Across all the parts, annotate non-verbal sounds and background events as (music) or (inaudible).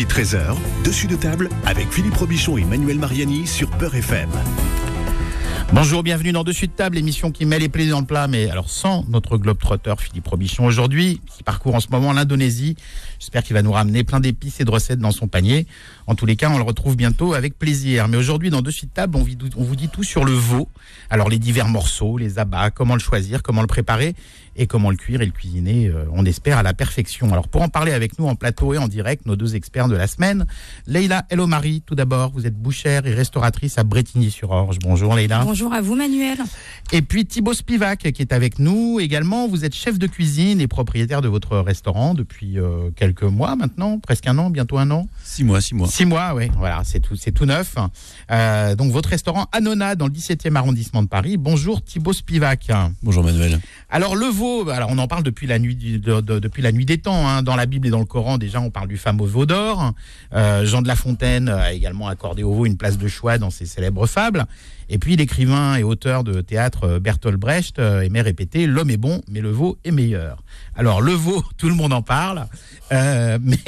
midi 13h, dessus de table avec Philippe Robichon et Manuel Mariani sur Peur FM. Bonjour, bienvenue dans Dessus de table, émission qui met les plaies dans le plat, mais alors sans notre globe-trotteur Philippe Robichon aujourd'hui, qui parcourt en ce moment l'Indonésie. J'espère qu'il va nous ramener plein d'épices et de recettes dans son panier. En tous les cas, on le retrouve bientôt avec plaisir. Mais aujourd'hui, dans Dessus de table, on, on vous dit tout sur le veau. Alors les divers morceaux, les abats, comment le choisir, comment le préparer et comment le cuire et le cuisiner, euh, on espère, à la perfection. Alors pour en parler avec nous en plateau et en direct, nos deux experts de la semaine, Leïla Elomari, tout d'abord, vous êtes bouchère et restauratrice à Bretigny-sur-Orge. Bonjour Leïla. Bonjour à vous Manuel. Et puis Thibaut Spivak qui est avec nous également. Vous êtes chef de cuisine et propriétaire de votre restaurant depuis euh, quelques mois maintenant, presque un an, bientôt un an. Six mois, six mois. Six mois, oui, voilà, c'est tout, c'est tout neuf. Euh, donc votre restaurant Anona dans le 17e arrondissement de Paris. Bonjour Thibaut Spivak. Bonjour Manuel. Alors le veau, alors on en parle depuis la nuit, depuis la nuit des temps. Hein. Dans la Bible et dans le Coran, déjà, on parle du fameux veau d'or. Euh, Jean de La Fontaine a également accordé au veau une place de choix dans ses célèbres fables. Et puis l'écrivain et auteur de théâtre euh, Bertolt Brecht euh, aimait répéter l'homme est bon, mais le veau est meilleur. Alors le veau, (laughs) tout le monde en parle, euh, (laughs) mais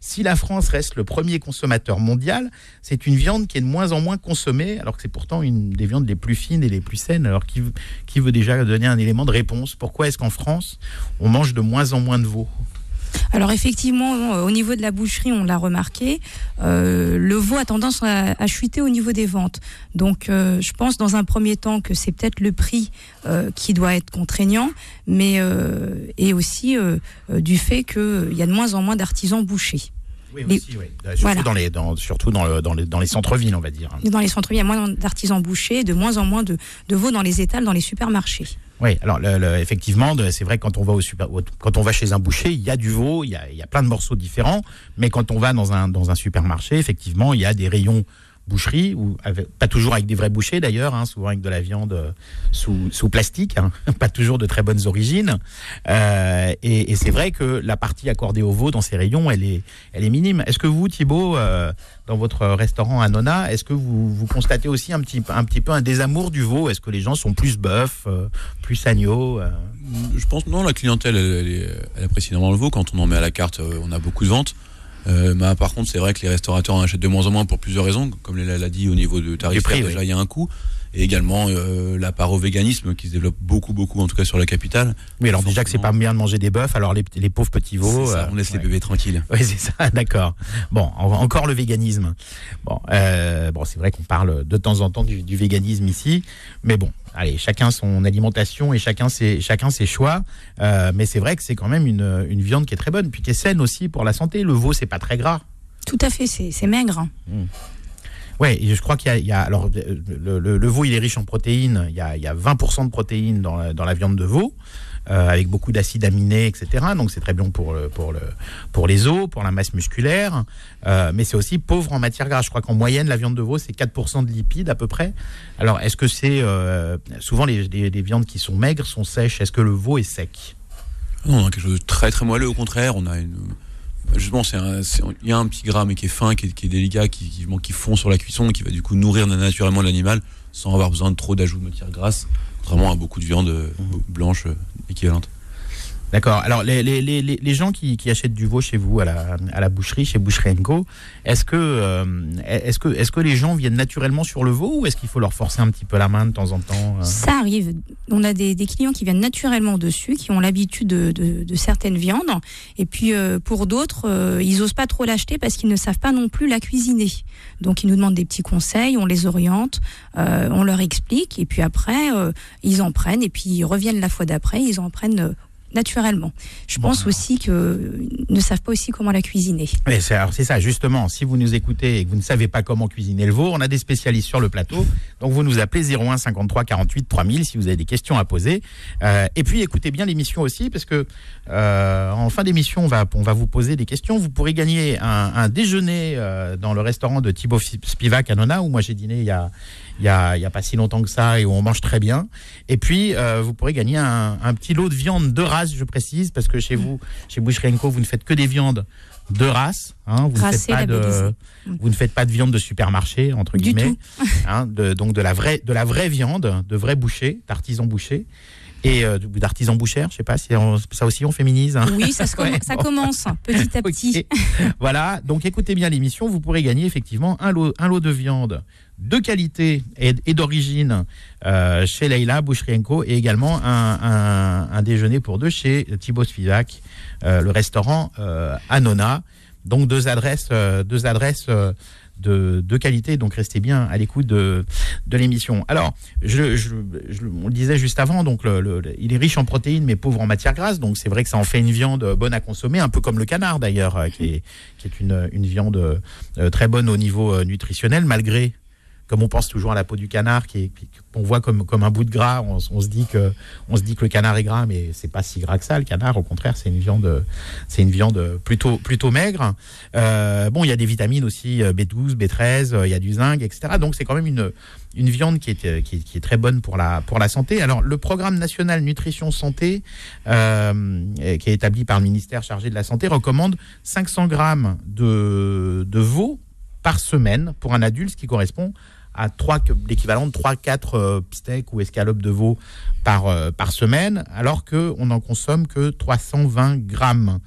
si la France reste le premier consommateur mondial, c'est une viande qui est de moins en moins consommée, alors que c'est pourtant une des viandes les plus fines et les plus saines. Alors qui, qui veut déjà donner un élément de réponse? Pourquoi est-ce qu'en France, on mange de moins en moins de veau? Alors effectivement, euh, au niveau de la boucherie, on l'a remarqué, euh, le veau a tendance à, chuter au niveau des ventes. Donc euh, je pense dans un premier temps que c'est peut-être le prix qui doit être contraignant, mais et aussi du fait qu'il y a de moins en moins d'artisans bouchers. Oui, aussi, oui. Surtout, dans les, dans, surtout dans, le, dans les, dans les centres-villes, on va dire. Dans les centres-villes, il y a moins d'artisans bouchers, de moins en moins de, de veaux dans les étals, dans les supermarchés. Oui, alors le, effectivement, c'est vrai que quand on va au super, quand on va chez un boucher, il y a du veau, il y a, il y a plein de morceaux différents, mais quand on va dans un dans un supermarché, effectivement, il y a des rayons boucherie, ou pas toujours avec des vrais bouchers d'ailleurs, hein, souvent avec de la viande euh, sous, sous plastique, hein, (laughs) pas toujours de très bonnes origines. Euh, et, c'est vrai que la partie accordée au veau dans ces rayons, elle est, elle est minime. Est-ce que vous, Thibault, euh, dans votre restaurant à Nona, est-ce que vous, vous constatez aussi un petit, un petit peu un désamour du veau? Est-ce que les gens sont plus bœufs, plus agneaux Je pense non, la clientèle, elle, elle, apprécie énormément le veau. Quand on en met à la carte, on a beaucoup de ventes. Euh, bah, par contre, c'est vrai que les restaurateurs en achètent de moins en moins pour plusieurs raisons. Comme l'a dit au niveau de tarifs, déjà il y a un coût. Et également euh, la part au véganisme qui se développe beaucoup, beaucoup, en tout cas sur la capitale. Oui, alors déjà que c'est pas bien de manger des bœufs, alors les, les pauvres petits veaux. Euh, on laisse les bébés tranquilles. (laughs) Oui, c'est ça, d'accord. Bon, encore le véganisme. Bon, euh, bon c'est vrai qu'on parle de temps en temps du, du, véganisme ici, mais bon, allez, chacun son alimentation et chacun ses, chacun ses choix. Euh, mais c'est vrai que c'est quand même une, une, viande qui est très bonne, puis qui est saine aussi pour la santé. Le veau, c'est pas très gras. Tout à fait, c'est maigre. Mmh. Ouais, je crois qu'il y, a, alors le, le, veau, il est riche en protéines. Il y a, il y a 20% de protéines dans, la viande de veau. Euh, avec beaucoup d'acides aminés, etc. Donc c'est très bon pour, pour, le, pour les os, pour la masse musculaire, euh, mais c'est aussi pauvre en matière grasse. Je crois qu'en moyenne, la viande de veau, c'est 4% de lipides à peu près. Alors est-ce que c'est... Euh, souvent, les, les, viandes qui sont maigres sont sèches. Est-ce que le veau est sec? Non, on a quelque chose de très très moelleux, au contraire. On a une... Justement, il y a un petit gras mais qui est fin, qui est, délicat, qui, qui, qui, fond sur la cuisson, qui va du coup nourrir naturellement l'animal sans avoir besoin de trop d'ajout de matière grasse, contrairement à beaucoup de viande blanche équivalente. D'accord. Alors, les, les, les, les gens qui, qui, achètent du veau chez vous, à la, à la boucherie, chez Boucherie Co, est-ce que, euh, est-ce que, est-ce que les gens viennent naturellement sur le veau ou est-ce qu'il faut leur forcer un petit peu la main de temps en temps euh Ça arrive. On a des, des, clients qui viennent naturellement dessus, qui ont l'habitude de, de, de, certaines viandes. Et puis, euh, pour d'autres, ils osent pas trop l'acheter parce qu'ils ne savent pas non plus la cuisiner. Donc, ils nous demandent des petits conseils, on les oriente, on leur explique. Et puis après, ils en prennent. Et puis, ils reviennent la fois d'après, ils en prennent naturellement. Je pense aussi qu'ils ne savent pas aussi comment la cuisiner. C'est ça, justement. Si vous nous écoutez et que vous ne savez pas comment cuisiner le veau, on a des spécialistes sur le plateau. Donc vous nous appelez 01 53 48 3000 si vous avez des questions à poser. Euh, et puis écoutez bien l'émission aussi parce que euh, en fin d'émission, on va, on va vous poser des questions. Vous pourrez gagner un, un déjeuner euh, dans le restaurant de Thibaut Spivak à Nona où moi j'ai dîné il y a il n'y a, pas si longtemps que ça et où on mange très bien. Et puis, euh, vous pourrez gagner un, un, petit lot de viande de race, je précise, parce que chez vous, chez Boucherie Co, vous ne faites que des viandes de race. Hein, vous, ne faites pas de, vous ne faites pas de viande de supermarché, entre guillemets. (laughs) Hein, de, donc de la, vraie, de la vraie viande, de vrais bouchers, d'artisans bouchers. et euh, d'artisans bouchères. Je sais pas si ça aussi on féminise. Hein. Oui, ça, (laughs) ça commence petit à (laughs) petit. voilà, donc écoutez bien l'émission, vous pourrez gagner effectivement un lot, un lot de viande de qualité et, d'origine euh, chez Leila Boucherienko et également un, un, déjeuner pour deux chez Thibaut Spivak, euh, le restaurant euh, Anona. Donc deux adresses, deux adresses de, qualité. Donc restez bien à l'écoute de, de l'émission. Alors, je, on le disait juste avant, donc il est riche en protéines mais pauvre en matières grasses. Donc c'est vrai que ça en fait une viande bonne à consommer, un peu comme le canard d'ailleurs, qui est, une, viande très bonne au niveau nutritionnel, malgré comme on pense toujours à la peau du canard, qui qu'on voit comme, un bout de gras, on, se dit que, le canard est gras, mais c'est pas si gras que ça. Le canard, au contraire, c'est une viande, c'est une viande plutôt, maigre. Euh, bon, il y a des vitamines aussi, B12, B13, il y a du zinc, etc. Donc c'est quand même une, viande qui est, très bonne pour la, santé. Alors, le programme national nutrition santé, euh, qui est établi par le ministère chargé de la santé, recommande 500 grammes de, de veau par semaine pour un adulte, ce qui correspond à l'équivalent de 3-4 euh, steaks ou escalopes de veau par, euh, par semaine, alors qu'on n'en consomme que 320 grammes.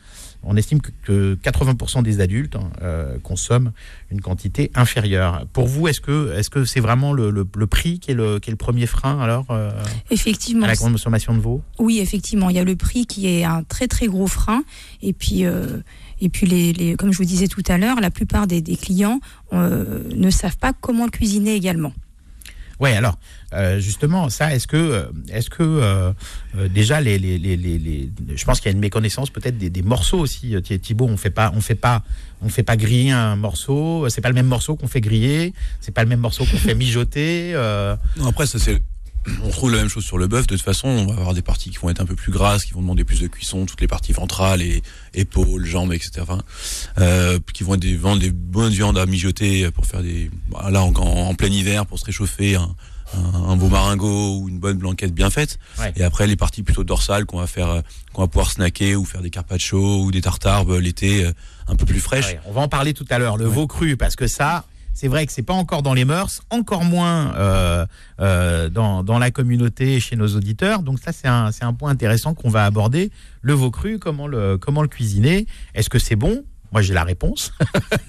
On estime que, 80% des adultes hein, euh, consomment une quantité inférieure. Pour vous, est-ce que est-ce que c'est vraiment le, prix qui est le, qui est le premier frein alors effectivement, à la consommation de veau? Oui, effectivement, il y a le prix qui est un très très gros frein. Et puis et puis, les, comme je vous disais tout à l'heure, la plupart des, clients euh, ne savent pas comment le cuisiner également. Oui, alors euh, justement, ça, est-ce que, euh, est-ce que déjà les, les, les, je pense qu'il y a une méconnaissance peut-être des, morceaux aussi. Thibaut, on fait pas, on fait pas, on fait pas griller un morceau. C'est pas le même morceau qu'on fait griller. C'est pas le même morceau qu'on fait mijoter. Non, après ça c'est on trouve la même chose sur le bœuf. De toute façon, on va avoir des parties qui vont être un peu plus grasses, qui vont demander plus de cuisson, toutes les parties ventrales, et épaules, jambes, etc. Euh, qui vont être des, vendre des bonnes viandes à mijoter pour faire des, bah, là en, plein hiver pour se réchauffer, un, un, beau maringot ou une bonne blanquette bien faite. Et après les parties plutôt dorsales qu'on va faire, qu'on va pouvoir snacker ou faire des carpaccio ou des tartares bah, l'été euh, un peu plus fraîches. on va en parler tout à l'heure. Le veau cru, parce que ça, c'est vrai que c'est pas encore dans les mœurs, encore moins euh, euh, dans, dans, la communauté chez nos auditeurs. Donc ça, c'est un, point intéressant qu'on va aborder. Le veau cru, comment le, comment le cuisiner? Est-ce que c'est bon? Moi, j'ai la réponse.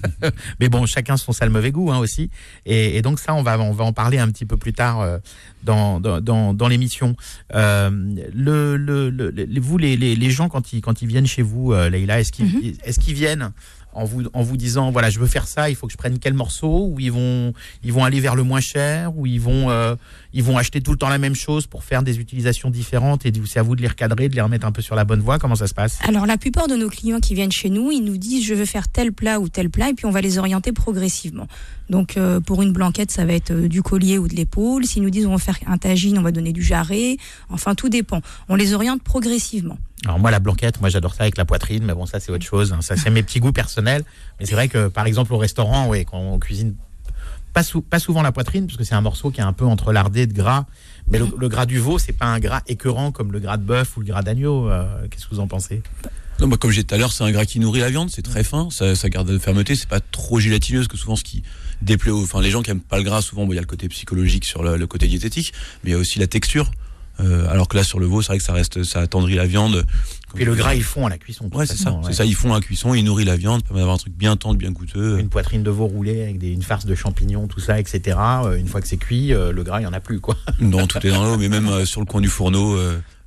(laughs) Mais bon, chacun son sale mauvais goût hein, aussi. Et, donc ça, on va, on va en parler un petit peu plus tard euh, dans, dans, dans, l'émission. Euh, le, le, vous, les, les, les, gens, quand ils, quand ils viennent chez vous, euh, Leïla, est-ce qu'ils mhm. est-ce qu'ils viennent en vous, en vous disant voilà je veux faire ça il faut que je prenne quel morceau ou ils vont ils vont aller vers le moins cher ou ils vont euh, ils vont acheter tout le temps la même chose pour faire des utilisations différentes et c'est à vous de les recadrer de les remettre un peu sur la bonne voie. Comment ça se passe? Alors la plupart de nos clients qui viennent chez nous ils nous disent je veux faire tel plat ou tel plat et puis on va les orienter progressivement. Donc euh, pour une blanquette ça va être euh, du collier ou de l'épaule. S'ils nous disent on va faire un tagine on va donner du jarret. Enfin tout dépend. On les oriente progressivement alors moi la blanquette, moi j'adore ça avec la poitrine, mais bon ça c'est autre chose. Hein. Ça c'est mes petits goûts personnels. Mais c'est vrai que par exemple au restaurant, ouais, quand on cuisine pas, pas souvent la poitrine, parce que c'est un morceau qui est un peu entre lardé de gras. Mais le, gras du veau, c'est pas un gras écœurant comme le gras de bœuf ou le gras d'agneau. Euh, qu'est-ce que vous en pensez? Non, bah, comme j'ai dit tout à l'heure, c'est un gras qui nourrit la viande, c'est très fin, ça, garde la fermeté, c'est pas trop gélatineux, parce que souvent ce qui déplaît, enfin les gens qui aiment pas le gras, souvent il y a le côté psychologique sur le côté diététique, mais il y a aussi la texture. Euh, alors que là sur le veau, c'est vrai que ça reste, ça attendrit la viande. Et le gras, ils font à la cuisson. Ouais, c'est ça. C'est ça, ils font à la cuisson, ils nourrissent la viande, permet d'avoir un truc bien tendre, bien goûteux. Une poitrine de veau roulée avec des, une farce de champignons, tout ça, etc. Euh, une fois que c'est cuit, euh, le gras, il y en a plus, quoi. (laughs) Non, tout est dans l'eau, mais même sur le coin du fourneau,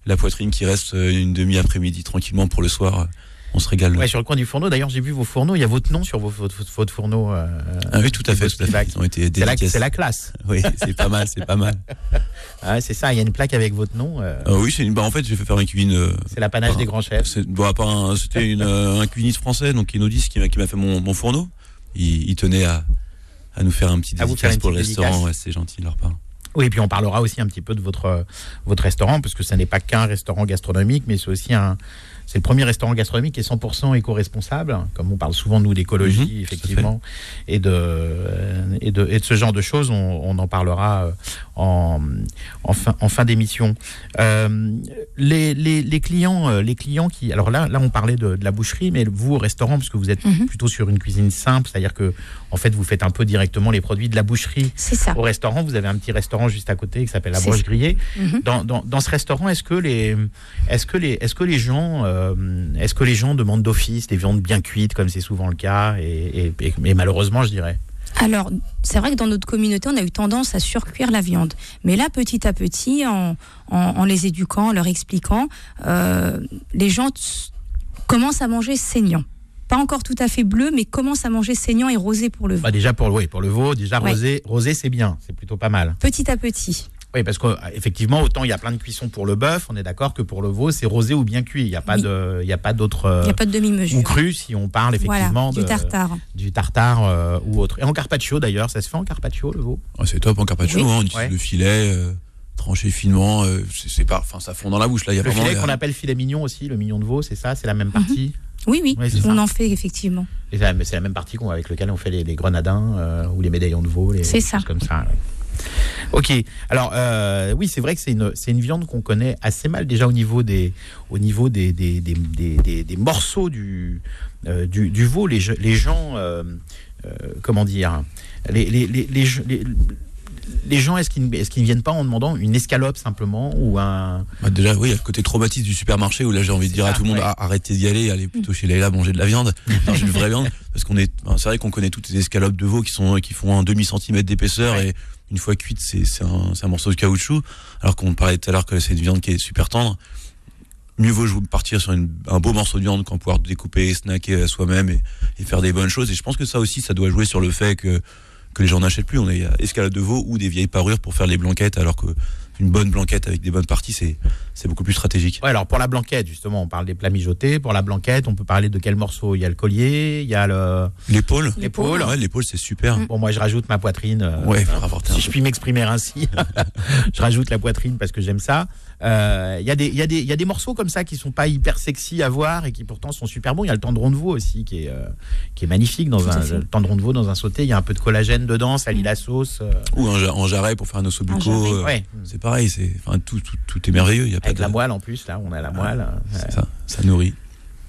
la poitrine qui reste une demi-après-midi tranquillement pour le soir on se régale. Ouais, sur le coin du fourneau. D'ailleurs, j'ai vu vos fourneaux. Il y a votre nom sur votre, votre, fourneau. Euh, ah oui, tout à fait. C'est la, la, classe. (laughs) Oui, c'est pas mal, c'est pas mal. (laughs) Ah, c'est ça. Il y a une plaque avec votre nom. Euh. Ah oui, c'est une. Bah, en fait, j'ai fait faire une cuisine. Euh, c'est l'apanage des grands chefs. Bon, c'était un cuisiniste français, donc Inodis, qui m'a fait mon, mon fourneau. Il, tenait à, à nous faire un petit dédicace pour le restaurant. c'est gentil de leur part. Oui, et puis on parlera aussi un petit peu de votre, votre restaurant, parce que ce n'est pas qu'un restaurant gastronomique, mais c'est aussi un, c'est le premier restaurant gastronomique qui est 100% éco-responsable, comme on parle souvent nous d'écologie Mhm, effectivement et de, et de et de ce genre de choses. On, on en parlera euh, en, en fin en fin d'émission. Euh, les, les, les clients euh, les clients qui alors là là on parlait de, de la boucherie, mais vous au restaurant parce que vous êtes Mhm. plutôt sur une cuisine simple, c'est-à-dire que en fait vous faites un peu directement les produits de la boucherie C'est ça. au restaurant. Vous avez un petit restaurant juste à côté qui s'appelle la Broche. Grillée. Mhm. Dans, dans, dans ce restaurant, est-ce que les, est-ce que les, est-ce que les gens, euh, est-ce que les gens demandent d'office des viandes bien cuites comme c'est souvent le cas et, et, et- et malheureusement, je dirais. Alors, c'est vrai que dans notre communauté, on a eu tendance à surcuire la viande. Mais là, petit à petit, en, en, en les éduquant, en leur expliquant, euh, les gens commencent à manger saignant. Pas encore tout à fait bleu, mais commencent à manger saignant et rosé pour le veau. Bah déjà pour le, oui, pour le veau, déjà Ouais. rosé, rosé c'est bien, c'est plutôt pas mal. Petit à petit. Oui, parce qu'effectivement, autant il y a plein de cuissons pour le bœuf, on est d'accord que pour le veau, c'est rosé ou bien cuit. Il n'y a pas Oui. de, il y a pas d'autres Il n'y euh, a pas de demi-mesure. ou cru si on parle effectivement voilà, du de- tartare. du tartare euh, ou autre. Et en carpaccio d'ailleurs, ça se fait en carpaccio le veau? Ah, c'est top en carpaccio, Oui. hein, on utilise Ouais. le filet euh, tranché finement, euh, c'est c'est pas, enfin ça fond dans la bouche là. Il y a Le vraiment filet a- qu'on appelle filet mignon aussi, le mignon de veau, c'est ça, c'est la Mhm. même partie? Oui, oui, on ça. en fait effectivement. C'est la- même partie qu'on- avec lequel on fait les, les grenadins euh, ou les médaillons de veau, les, C'est les ça. choses comme ça. ouais. Ok. Alors euh, oui, c'est vrai que c'est une une viande qu'on connaît assez mal déjà au niveau des au niveau des des, des, des, morceaux du, euh, du du veau. Les, les gens euh, comment dire les les les, les, gens, est-ce qu'ils est-ce qu'ils ne viennent pas en demandant une escalope simplement ou un Bah, déjà, oui, il y a le côté traumatisme du supermarché où là j'ai envie de dire à tout le monde ouais. ah, arrêtez d'y aller, allez plutôt chez Leila manger de la viande, manger de vraie viande, (laughs) parce qu'on est, c'est vrai qu'on connaît toutes les escalopes de veau qui sont qui font un demi centimètre d'épaisseur Ouais. et une fois cuite c'est un, un morceau de caoutchouc, alors qu'on parlait tout à l'heure que c'est une viande qui est super tendre. Mieux vaut partir sur un beau morceau de viande qu'en pouvoir découper, snacker à soi-même et, faire des bonnes choses. Et je pense que ça aussi, ça doit jouer sur le fait que que les gens n'achètent plus. On a euh, escalope de veau ou des vieilles parures pour faire les blanquettes, alors que une bonne blanquette avec des bonnes parties, c'est c'est beaucoup plus stratégique. Ouais, alors pour la blanquette, justement, on parle des plats mijotés. Pour la blanquette, on peut parler de quel morceau? Il y a le collier, il y a le. L'épaule L'épaule. Ouais, l'épaule, c'est super. Bon, moi, je rajoute ma poitrine. euh, Ouais, faut euh, rapporter un si je puis m'exprimer ainsi, (laughs) je rajoute la poitrine parce que j'aime ça. Euh, Il y, a des- il y, a des- il y a des morceaux comme ça qui sont pas hyper sexy à voir et qui pourtant sont super bons. Il y a le tendron de veau aussi qui est, euh, qui est magnifique dans un le tendron de veau dans un sauté. Il y a un peu de collagène dedans, ça lie la sauce. euh, Ou en jarret pour faire un osso bucco. euh, ouais, C'est pareil, c'est, enfin, tout, tout, tout est merveilleux. Il y a pas avec de, la moelle en plus. Là, on a la moelle. euh, c'est ça, ça nourrit.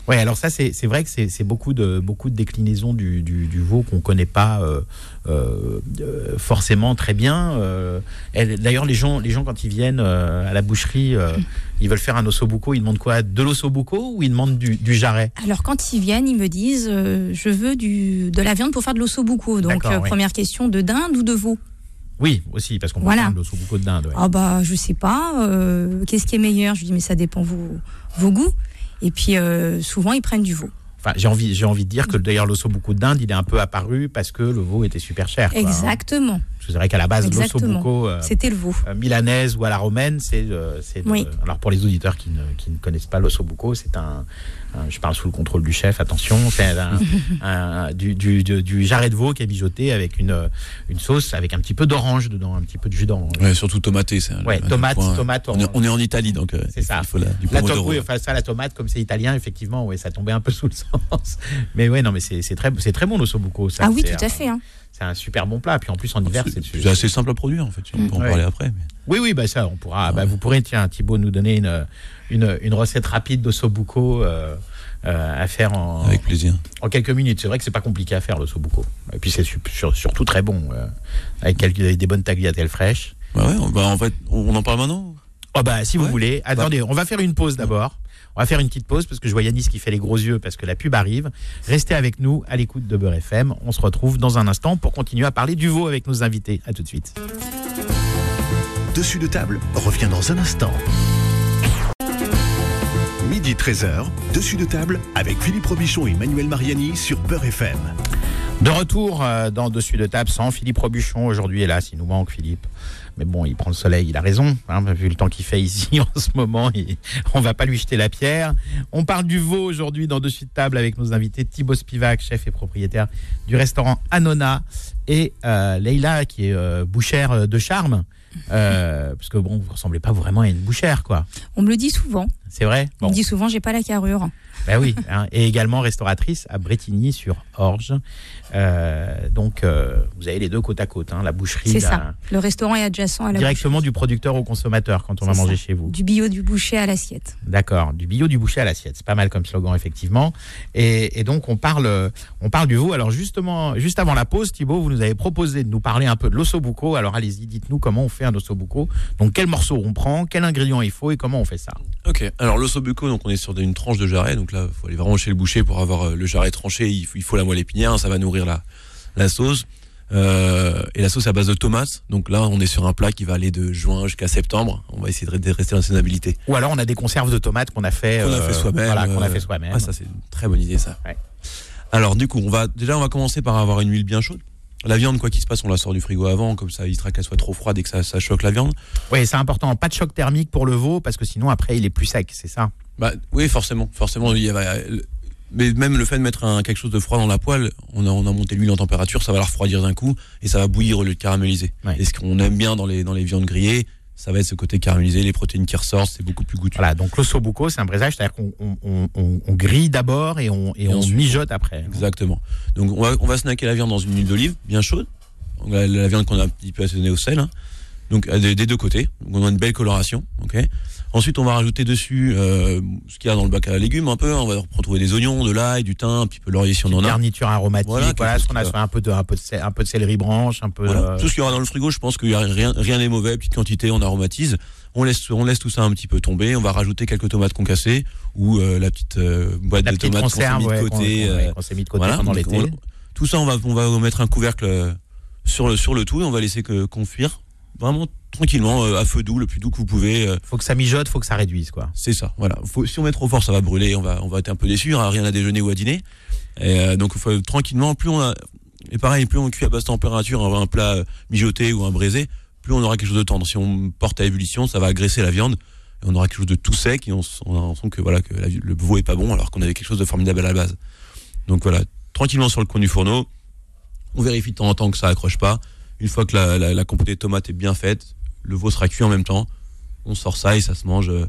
Ouais, alors ça, c'est vrai que c'est beaucoup de, beaucoup de déclinaisons du, du, du veau qu'on connaît pas euh, euh, euh, forcément très bien. Euh, D'ailleurs, les gens, les gens, quand ils viennent à la boucherie, euh, ils veulent faire un ossobuco, ils demandent quoi? De l'ossobuco ou ils demandent du, du jarret? Alors quand ils viennent, ils me disent je veux du, de la viande pour faire de l'ossobuco. Donc D'accord, euh, oui. première question de dinde ou de veau? Oui, aussi, parce qu'on Voilà. parle de l'ossobuco de dinde. ouais. Ah bah je sais pas. Qu'est-ce qui est meilleur? Je lui dis mais ça dépend vos, vos goûts. Et puis euh, souvent ils prennent du veau. Enfin, j'ai envie, j'ai envie de dire que d'ailleurs l'ossobuco de dinde, il est un peu apparu parce que le veau était super cher. quoi, hein. Exactement. Que C'est vrai qu'à la base, Exactement. l'ossobuco. euh, C'était le veau. euh, milanaise ou à la romaine, c'est euh, Oui. alors pour les auditeurs qui ne, qui ne connaissent pas l'ossobuco, c'est un, un- je parle sous le contrôle du chef, attention, c'est (laughs) un, un- du, du, du, du jarret de veau qui est mijoté avec une, une sauce avec un petit peu d'orange dedans, un petit peu de jus d'orange. Ouais, surtout tomaté. C'est un- Ouais, tomate, point. tomate, On est, orange. on est en Italie, donc euh, C'est ça. il faut la, du La tomate, oui, enfin ça, la tomate, comme c'est italien, effectivement, ouais, ça tombait un peu sous le sens. Mais ouais, non, mais c'est c'est très, c'est très bon l'ossobuco. ça. Ah oui tout à un- fait. hein. C'est un super bon plat. Puis en plus en hiver, c'est assez simple à produire en fait. On peut en Ouais. parler après. mais- Oui, oui, bah ça, on pourra. Bah, vous pourrez, tiens, Thibaut, nous donner une, une, une recette rapide d'ossobuco euh, euh, à faire en, Avec plaisir. en quelques minutes. C'est vrai que c'est pas compliqué à faire l'ossobuco. Et puis c'est su- sur- surtout très bon, euh, avec, quelques, avec des bonnes tagliatelles fraîches. Bah ouais, on- bah en fait, on, en parle maintenant. Oh bah si vous Ouais. voulez. Attendez, on va faire une pause d'abord. On va faire une petite pause parce que je vois Yanis qui fait les gros yeux parce que la pub arrive. Restez avec nous à l'écoute de Beurre FM. On se retrouve dans un instant pour continuer à parler du veau avec nos invités. À tout de suite. Dessus de table revient dans un instant. Midi 13h, dessus de table avec Philippe Robichon et Manuel Mariani sur Beurre FM. De retour euh, dans Dessus de table sans Philippe Robuchon. Aujourd'hui, hélas, il nous manque Philippe. Mais bon, il prend le soleil, il a raison. hein, vu le temps qu'il fait ici (laughs) en ce moment, il- on va pas lui jeter la pierre. On parle du veau aujourd'hui dans Dessus de table avec nos invités Thibaut Spivak, chef et propriétaire du restaurant Anona, et euh, Leïla, qui est euh, bouchère euh, de charme. Euh, parce que bon, vous ressemblez pas vraiment à une bouchère, quoi. On me le dit souvent. C'est vrai On me dit souvent, j'ai pas la carrure. Ben oui, hein. et également restauratrice à Bretigny-sur-Orge. Euh, donc, euh, vous avez les deux côte à côte, hein, la boucherie. C'est ça. Le restaurant est adjacent à la Directement du producteur au consommateur quand on va manger chez vous. Du bio du boucher à l'assiette. D'accord, du bio du boucher à l'assiette. C'est pas mal comme slogan, effectivement. Et, donc, on parle, on parle du veau. Alors, justement, juste avant la pause, Thibaut, vous nous avez proposé de nous parler un peu de l'ossobuco. Alors, allez-y, dites-nous comment on fait un ossobuco. Donc, quel morceau on prend, quel ingrédient il faut et comment on fait ça. Ok, alors l'ossobuco, donc on est sur une tranche de jarret. Donc là, il faut aller vraiment chez le boucher pour avoir euh, le jarret tranché. Il faut, la moelle épinière, ça va nourrir la, la sauce. Euh, et la sauce est à base de tomates. Donc là, on est sur un plat qui va aller de juin jusqu'à septembre. On va essayer de rester dans saisonnabilité. Ou alors, on a des conserves de tomates qu'on a fait, qu'on a fait soi-même. Voilà, qu'on a fait soi-même. Ah, ça, c'est une très bonne idée, ça. Alors, du coup, on va déjà, on va commencer par avoir une huile bien chaude. La viande, quoi qu'il se passe, on la sort du frigo avant, comme ça, il sera qu'elle soit trop froide et que ça, ça choque la viande. Oui, c'est important. Pas de choc thermique pour le veau, parce que sinon, après, il est plus sec, c'est ça? Bah, Oui, forcément. Forcément, il y a, mais même le fait de mettre un, quelque chose de froid dans la poêle, on a, on a monté l'huile en température, ça va la refroidir d'un coup et ça va bouillir au lieu de caraméliser. Et ce qu'on aime bien dans les, dans les viandes grillées, ça va être ce côté caramélisé, les protéines qui ressortent, c'est beaucoup plus goûteux. Voilà, donc l'ossobuco, c'est un braisage, c'est-à-dire qu'on on, on, grille d'abord et on, et, on mijote après. Exactement. Donc on va, on va snacker la viande dans une huile d'olive bien chaude, la, la viande qu'on a un petit peu assaisonnée au sel, hein. donc des, des, deux côtés. Donc on a une belle coloration, ok. Ensuite, on va rajouter dessus euh, ce qu'il y a dans le bac à légumes un peu. On va retrouver des oignons, de l'ail, du thym, un petit peu laurier si on en a. Garniture aromatique. Voilà, ce qu'on a un peu de un peu de, un peu de céleri branche, un peu. Tout ce qu'il y aura dans le frigo, je pense a rien rien n'est mauvais. Petite quantité, on aromatise. On laisse on laisse tout ça un petit peu tomber. On va rajouter quelques tomates concassées ou euh, la petite euh, boîte de tomates qu'on s'est mis de côté. Qu'on s'est mis de côté pendant l'été. Tout ça, on va on va mettre un couvercle sur le sur le tout et on va laisser que confire vraiment tranquillement euh, à feu doux, le plus doux que vous pouvez. Euh. Faut que ça mijote, faut que ça réduise quoi. C'est ça, voilà. Faut, si on met trop fort, ça va brûler, on va on va être un peu déçu, hein, rien à déjeuner ou à dîner. Et, euh, donc faut tranquillement, plus on a et pareil, plus on cuit à basse température un, plat mijoté ou un braisé, plus on aura quelque chose de tendre. Si on porte à ébullition, ça va agresser la viande et on aura quelque chose de tout sec et on, on sent que voilà que le veau est pas bon alors qu'on avait quelque chose de formidable à la base. Donc voilà, tranquillement sur le coin du fourneau, on vérifie de temps en temps que ça accroche pas. Une fois que la, la, la compotée de tomates est bien faite, le veau sera cuit en même temps. On sort ça et ça se mange euh,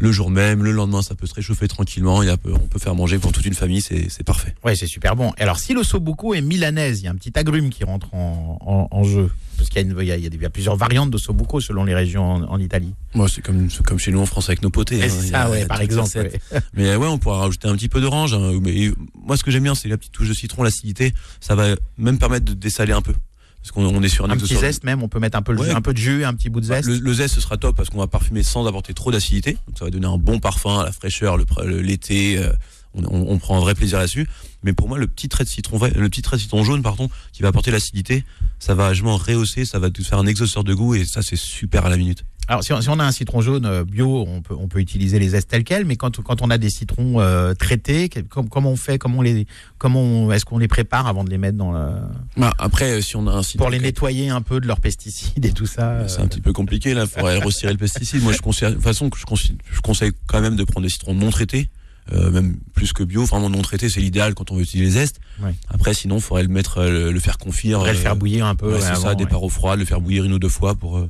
le jour même, le lendemain, ça peut se réchauffer tranquillement. Et on peut faire manger pour toute une famille, c'est parfait. Ouais, c'est super bon. Alors, si l'ossobuco est milanaise, il y a un petit agrume qui rentre en, jeu. Parce qu'il y, y, a plusieurs variantes d'ossobuco selon les régions en, Italie. Moi, c'est comme, comme chez nous en France avec nos potés. Hein. ouais, par exemple. Mais ouais, on pourra rajouter un petit peu d'orange. Hein. Mais moi, ce que j'aime bien, c'est la petite touche de citron, l'acidité. Ça va même permettre de dessaler un peu. Parce qu'on est sur un, un petit zeste même, on peut mettre un peu, un peu de jus, un petit bout de zeste. Le, zeste ce sera top parce qu'on va parfumer sans apporter trop d'acidité. Donc ça va donner un bon parfum à la fraîcheur, l'été. Euh, on, on, prend un vrai plaisir là-dessus. Mais pour moi, le petit trait de citron, le petit trait de citron jaune, pardon, qui va apporter l'acidité, ça va vachement rehausser, ça va tout faire un exhausteur de goût et ça c'est super à la minute. Alors, si on, a un citron jaune euh, bio, on peut, on peut utiliser les zestes tels quels, mais quand, quand on a des citrons euh, traités, comment on fait Comment, les, comment est-ce qu'on les prépare avant de les mettre dans le. Bah, après, si on a un citron. Pour les nettoyer un peu de leurs pesticides et tout ça. C'est un petit peu compliqué, là. Il faudrait retirer le pesticide. Moi, je conseille, de toute façon, je conseille, je conseille quand même de prendre des citrons non traités. Euh, même plus que bio, vraiment non traité, c'est l'idéal quand on veut utiliser les zestes. Après, sinon, il faudrait le mettre, le, faire confire. le faire bouillir un peu. c'est ça, des ouais. au froid, le faire bouillir une ou deux fois pour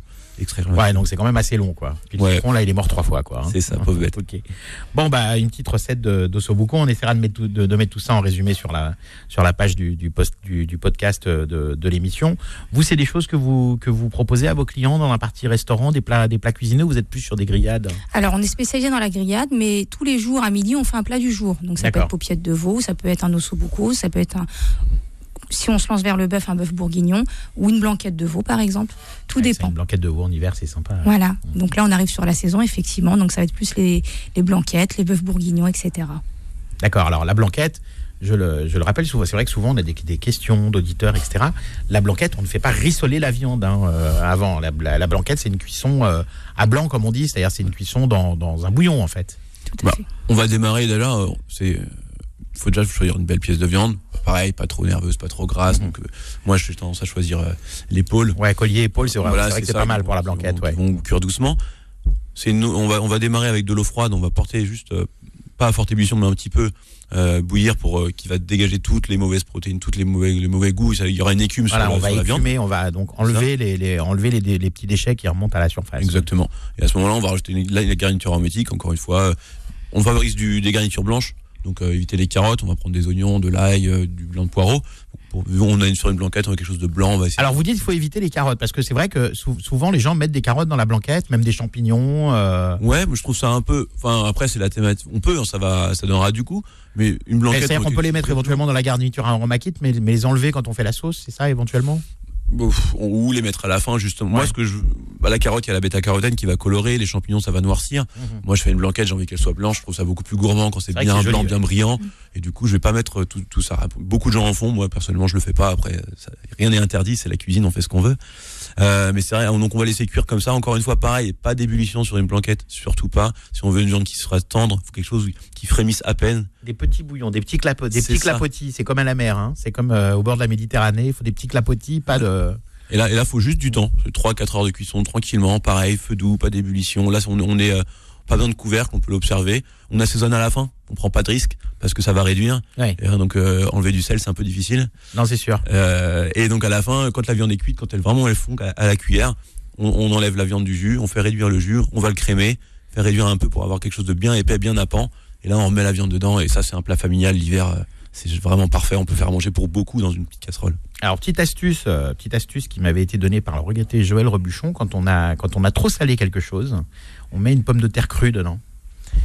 Ouais, donc c'est quand même assez long, quoi. Puis le citron, là, il est mort trois fois, quoi. Hein. C'est ça, pauvre bête. (laughs) Bon, bah, une petite recette d'ossobuco. On essaiera de mettre, tout, de, mettre tout ça en résumé sur la, sur la page du, du, post, du, du podcast de, de l'émission. Vous, c'est des choses que vous, que vous proposez à vos clients dans la partie restaurant, des plats, des plats cuisinés, ou vous êtes plus sur des grillades? Alors, on est spécialisé dans la grillade, mais tous les jours à midi, on fait un plat du jour. Donc, ça peut être paupiette de veau, ça peut être un ossobuco, ça peut être un si on se lance vers le bœuf, un bœuf bourguignon ou une blanquette de veau, par exemple. Tout dépend. Une blanquette de veau en hiver, c'est sympa. Voilà. Donc là, on arrive sur la saison, effectivement. Donc ça va être plus les, les blanquettes, les bœufs bourguignons, etc. D'accord. Alors la blanquette, je le, je le rappelle souvent, c'est vrai que souvent on a des, des questions d'auditeurs, etc. La blanquette, on ne fait pas rissoler la viande hein, euh, avant. La, la, blanquette, c'est une cuisson euh, à blanc, comme on dit, c'est-à-dire c'est une cuisson dans, dans, un bouillon, en fait. Tout à bah, fait. On va démarrer déjà, euh, c'est faut déjà choisir une belle pièce de viande. Pareil, pas trop nerveuse, pas trop grasse. Mhm. Donc, euh, moi, je suis tendance à choisir euh, l'épaule. Ouais, collier, épaule, c'est vrai, vrai que c'est pas mal pour la blanquette. Ils vont cuire doucement. C'est on va, on va démarrer avec de l'eau froide. On va porter juste euh, pas à forte ébullition, mais un petit peu euh, bouillir pour qui va dégager toutes les mauvaises protéines, toutes les mauvais, les mauvais goûts. il y aura une écume sur, la, va la viande. On va donc enlever les, les, enlever les, les, petits déchets qui remontent à la surface. Exactement. Et à ce moment-là, on va rajouter une, la garniture aromatique. Encore une fois, on favorise du, des garnitures blanches. Donc éviter les carottes, on va prendre des oignons, de l'ail, du blanc de poireau on a une, sur une blanquette, on a quelque chose de blanc. On va Alors vous dites qu'il faut éviter les carottes parce que c'est vrai que souvent les gens mettent des carottes dans la blanquette, même des champignons. Euh... Ouais, je trouve ça un peu. Enfin après c'est la thématique. On peut, hein, ça va, ça donnera du coup. Mais une blanquette. on peut les mettre éventuellement dans la garniture aromatique, mais, mais les enlever quand on fait la sauce, c'est ça éventuellement? Ou les mettre à la fin justement. Moi ce que je bah, la carotte il y a la bêta carotène qui va colorer, les champignons ça va noircir. Mhm. Moi je fais une blanquette, j'ai envie qu'elle soit blanche, je trouve ça beaucoup plus gourmand quand c'est bien blanc, bien brillant mhm. et du coup je vais pas mettre tout, tout, ça. Beaucoup de gens en font, moi personnellement je le fais pas après rien n'est interdit, c'est la cuisine, on fait ce qu'on veut. Euh, mais c'est vrai, donc on va laisser cuire comme ça. Encore une fois, pareil, pas d'ébullition sur une blanquette, surtout pas. Si on veut une viande qui sera tendre, faut quelque chose qui frémisse à peine. Des petits bouillons, des petits clapotis, des petits clapotis. C'est comme à la mer, hein. c'est comme euh, au bord de la Méditerranée. Il faut des petits clapotis, pas de. Et là, et là, faut juste du temps. 3-4 heures de cuisson tranquillement, pareil, feu doux, pas d'ébullition. Là, on, on est euh, pas besoin de couvercle, on peut l'observer. On assaisonne à la fin, on prend pas de risque parce que ça va réduire. Et, donc enlever du sel, c'est un peu difficile. Non, c'est sûr. et donc à la fin, quand la viande est cuite, quand elle vraiment elle fond à, la cuillère, on, enlève la viande du jus, on fait réduire le jus, on va le crémer, faire réduire un peu pour avoir quelque chose de bien épais, bien nappant. Et là, on remet la viande dedans et ça, c'est un plat familial l'hiver. C'est vraiment parfait. On peut faire manger pour beaucoup dans une petite casserole. Alors petite astuce, euh, petite astuce qui m'avait été donnée par le regretté Joël Rebuchon quand on a quand on a trop salé quelque chose, on met une pomme de terre crue dedans.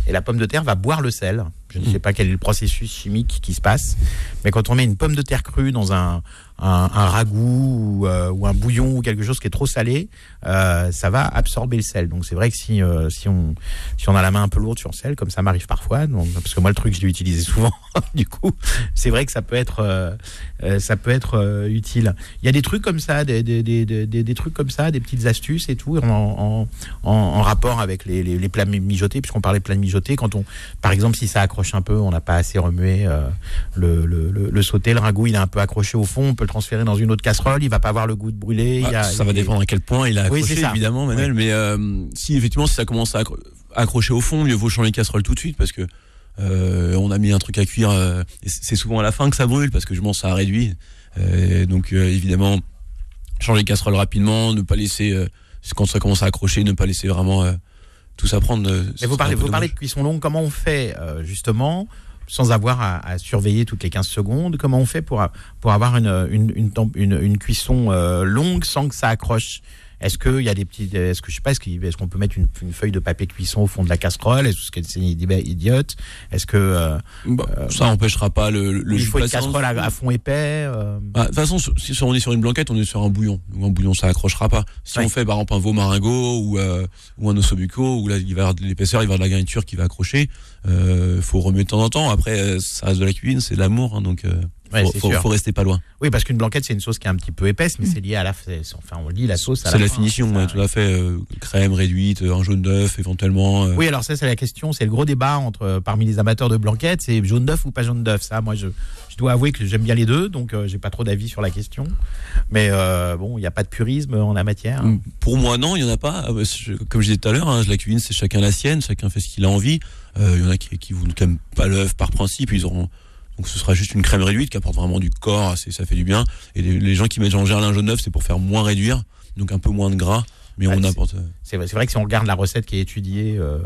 Et la pomme de terre va boire le sel. Je ne sais pas quel est le processus chimique qui se passe, mais quand on met une pomme de terre crue dans un, un, ragoût euh, ou, un bouillon ou quelque chose qui est trop salé, euh, ça va absorber le sel. Donc c'est vrai que si, euh, si, on, si on a la main un peu lourde sur le sel, comme ça m'arrive parfois, donc, parce que moi le truc je l'ai utilisé souvent, (laughs) du coup c'est vrai que ça peut être, ça peut être utile. Il y a des trucs comme ça, des, des, des, des, trucs comme ça, des petites astuces et tout en, en, rapport avec les, les, plats mijotés, puisqu'on parlait de plats mijotés. Quand on, par exemple, si ça accroche un peu, on n'a pas assez remué le, le, le, le, sauté, le ragoût il est un peu accroché au fond, on peut le transférer dans une autre casserole, il va pas avoir le goût de brûler. Ah, ça va dépendre à quel point il a accroché, évidemment, Manuel. Mais euh, si effectivement, si ça commence à accrocher au fond, mieux vaut changer les casseroles tout de suite parce que euh, on a mis un truc à cuire. Euh, c'est souvent à la fin que ça brûle parce que je pense ça a réduit. donc évidemment, changer les casseroles rapidement, ne pas laisser quand ça commence à accrocher, ne pas laisser vraiment tout ça prendre. Mais vous parlez, vous parlez de cuisson longue. Comment on fait justement sans avoir à, surveiller toutes les 15 secondes? Comment on fait pour, pour avoir une, une, une, une cuisson euh, longue sans que ça accroche? Est-ce qu'il y a des petits, est-ce que je sais pas, est-ce qu'on peut mettre une, feuille de papier cuisson au fond de la casserole? Est-ce que c'est une idiote? Est-ce que euh, bah, euh, ça empêchera pas le, le Il faut une casserole à, fond épais. Bah, de toute façon, si on est sur une blanquette, on est sur un bouillon. Un bouillon, ça accrochera pas. Si on fait par exemple un veau maringot ou ou un ossobuco où là il va y avoir de l'épaisseur, il va y avoir de la garniture qui va accrocher. Euh, faut remuer de temps en temps. Après, euh, ça reste de la cuisine, c'est de l'amour, hein, donc. Euh, faut, faut, rester pas loin. Oui, parce qu'une blanquette, c'est une sauce qui est un petit peu épaisse, mais mm. c'est lié à la. Enfin, on lit la sauce. C'est la, finition, tout à fait. crème réduite, un jaune d'œuf, éventuellement. Oui, alors ça, c'est la question. C'est le gros débat entre parmi les amateurs de blanquettes, c'est jaune d'œuf ou pas jaune d'œuf? Ça, moi, je, je dois avouer que j'aime bien les deux, donc j'ai pas trop d'avis sur la question. Mais bon, il n'y a pas de purisme en la matière. Mm. Pour moi, non, il y en a pas. Ah, bah, comme je disais tout à l'heure, hein, la cuisine, c'est chacun la sienne, chacun fait ce qu'il a envie. Euh, il y en a qui, qui vous n'aiment pas l'œuf par principe, ils auront donc ce sera juste une crème réduite qui apporte vraiment du corps, ça fait du bien. Et les, gens qui mettent en gerlin jaune d'œuf, c'est pour faire moins réduire, donc un peu moins de gras. Mais on apporte. Euh, c'est vrai, vrai, que si on regarde la recette qui est étudiée, euh,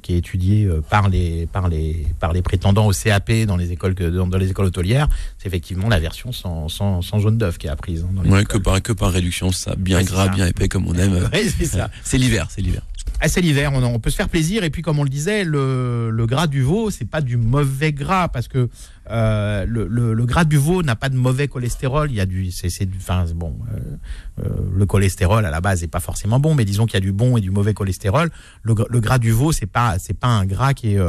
qui est étudiée par les par les par les prétendants au CAP dans les écoles dans, les écoles hôtelières, c'est effectivement la version sans, sans, sans jaune d'œuf qui est apprise. Hein, ouais, que par que par réduction, ça bien gras, bien épais comme on aime. (laughs) c'est ça. C'est l'hiver, c'est l'hiver. Ah, c'est l'hiver, on, peut se faire plaisir. Et puis, comme on le disait, le, gras du veau, c'est pas du mauvais gras parce que euh, le, gras du veau n'a pas de mauvais cholestérol. Il y a du, c'est, du, bon, euh, euh, le cholestérol à la base n'est pas forcément bon, mais disons qu'il y a du bon et du mauvais cholestérol. Le, gras du veau, c'est pas, c'est pas un gras qui est,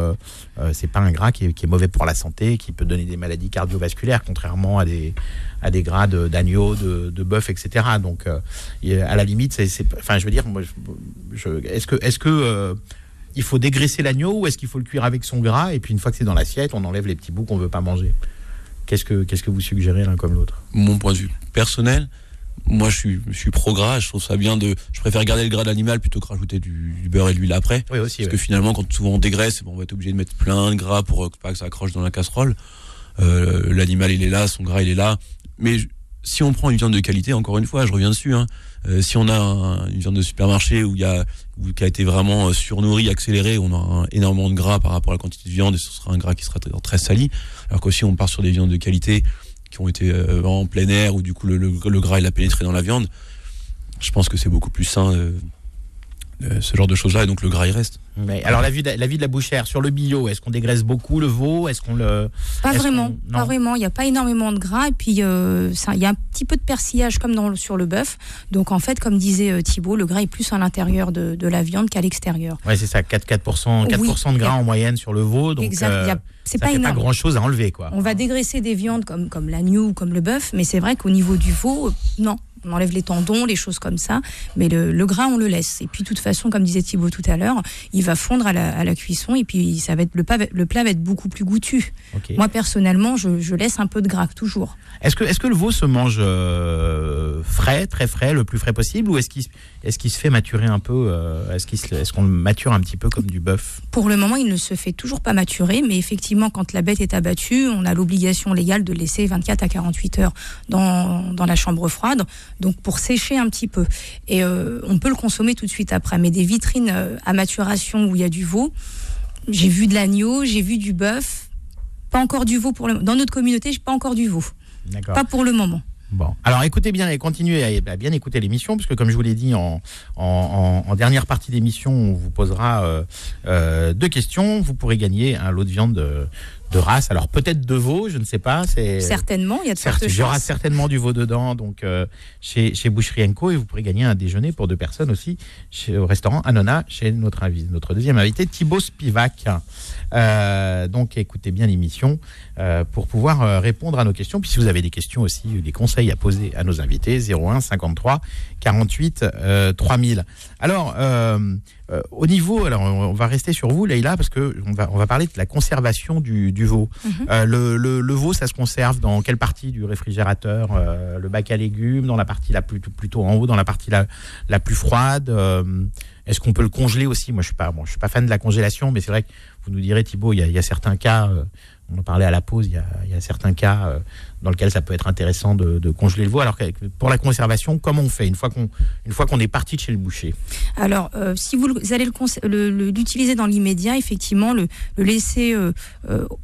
c'est pas un gras qui est, mauvais pour la santé, qui peut donner des maladies cardiovasculaires, contrairement à des, à des gras d'agneau, de, de, bœuf, etc. Donc, à la limite, c'est, enfin, je veux dire, moi, je, est-ce que, est-ce que il faut dégraisser l'agneau ou est-ce qu'il faut le cuire avec son gras et puis une fois que c'est dans l'assiette, on enlève les petits bouts qu'on veut pas manger? Qu'est-ce que qu'est-ce que vous suggérez l'un comme l'autre? Mon point de vue personnel, moi, je suis, je suis pro gras. Je trouve ça bien de. Je préfère garder le gras de l'animal plutôt que rajouter du, beurre et de l'huile après. Oui, aussi. Parce que finalement, quand souvent on dégraisse, on va être obligé de mettre plein de gras pour pas que ça accroche dans la casserole. Euh, l'animal, il est là, son gras, il est là. Mais si on prend une viande de qualité, encore une fois, je reviens dessus. Hein, euh, si on a une viande de supermarché où il y a qui a été vraiment euh, surnourrie, accélérée, on a énormément de gras par rapport à la quantité de viande et ce sera un gras qui sera très, sali. Alors qu'aussi on part sur des viandes de qualité qui ont été euh, en plein air où du coup le, le, gras il a pénétré dans la viande, je pense que c'est beaucoup plus sain euh, ce genre de choses-là, et donc le gras il reste. Mais alors la vie, de, la vie de la bouchère sur le bio, est-ce qu'on dégraisse beaucoup le veau? Est-ce qu'on le Pas vraiment, pas vraiment. Il n'y a pas énormément de gras et puis euh, il y a un petit peu de persillage comme dans, sur le bœuf. Donc en fait, comme disait euh, Thibault, le gras est plus à l'intérieur de, de la viande qu'à l'extérieur. Ouais, c'est ça, 4, 4%, 4 de gras en moyenne sur le veau. Donc exact. c'est pas, pas grand chose à enlever quoi. On va dégraisser des viandes comme, comme l'agneau ou comme le bœuf, mais c'est vrai qu'au niveau du veau, non, on enlève les tendons, les choses comme ça, mais le, gras on le laisse. Et puis de toute façon, comme disait Thibaut tout à l'heure, il va fondre à la, cuisson et puis ça va être le, plat, va être beaucoup plus goûtu. Moi personnellement, je, laisse un peu de gras toujours. Est-ce que, est que le veau se mange euh, frais, très frais, le plus frais possible, ou est-ce qu'il est se fait maturer un peu euh, Est-ce qu'on le mature un petit peu comme du bœuf? Pour le moment, il ne se fait toujours pas maturer, mais effectivement, quand la bête est abattue, on a l'obligation légale de laisser 24 à 48 heures dans, dans la chambre froide donc pour sécher un petit peu. Et euh, on peut le consommer tout de suite après. Mais des vitrines euh, à maturation où il y a du veau, j'ai vu de l'agneau, j'ai vu du bœuf, pas encore du veau pour le Dans notre communauté, j'ai pas encore du veau. Pas pour le moment. Bon, alors écoutez bien et continuez à, bien écouter l'émission, parce que comme je vous l'ai dit en, en, dernière partie d'émission, on vous posera euh, deux questions. Vous pourrez gagner un lot de viande de, race. Alors peut-être de veau, je ne sais pas. C'est certainement, il y a de fortes Il y aura certainement du veau dedans, donc euh, chez chez Boucherie Co et vous pourrez gagner un déjeuner pour deux personnes aussi chez, au restaurant Anona chez notre notre deuxième invité Thibaut Spivak. Euh, donc écoutez bien l'émission euh, pour pouvoir répondre à nos questions. Puis si vous avez des questions aussi, des conseils à poser à nos invités, 01 53 48 3000. Alors au niveau, alors on va rester sur vous, Leïla, parce que on va on va parler de la conservation du du veau. Mhm. Euh, le, le, veau, ça se conserve dans quelle partie du réfrigérateur euh, Le bac à légumes, dans la partie la plus, plutôt en haut, dans la partie la, la plus froide euh, Est-ce qu'on peut le congeler aussi? Moi, je suis pas, bon, je suis pas fan de la congélation, mais c'est vrai que vous nous direz, Thibault, il y, a, certains cas on en parlait à la pause, il y a, certains cas euh, dans lesquels ça peut être intéressant de, congeler le veau. Alors pour la conservation, comment on fait une fois qu'on une fois qu'on est parti de chez le boucher? Alors, euh, si vous allez l'utiliser dans l'immédiat, effectivement, le, laisser euh,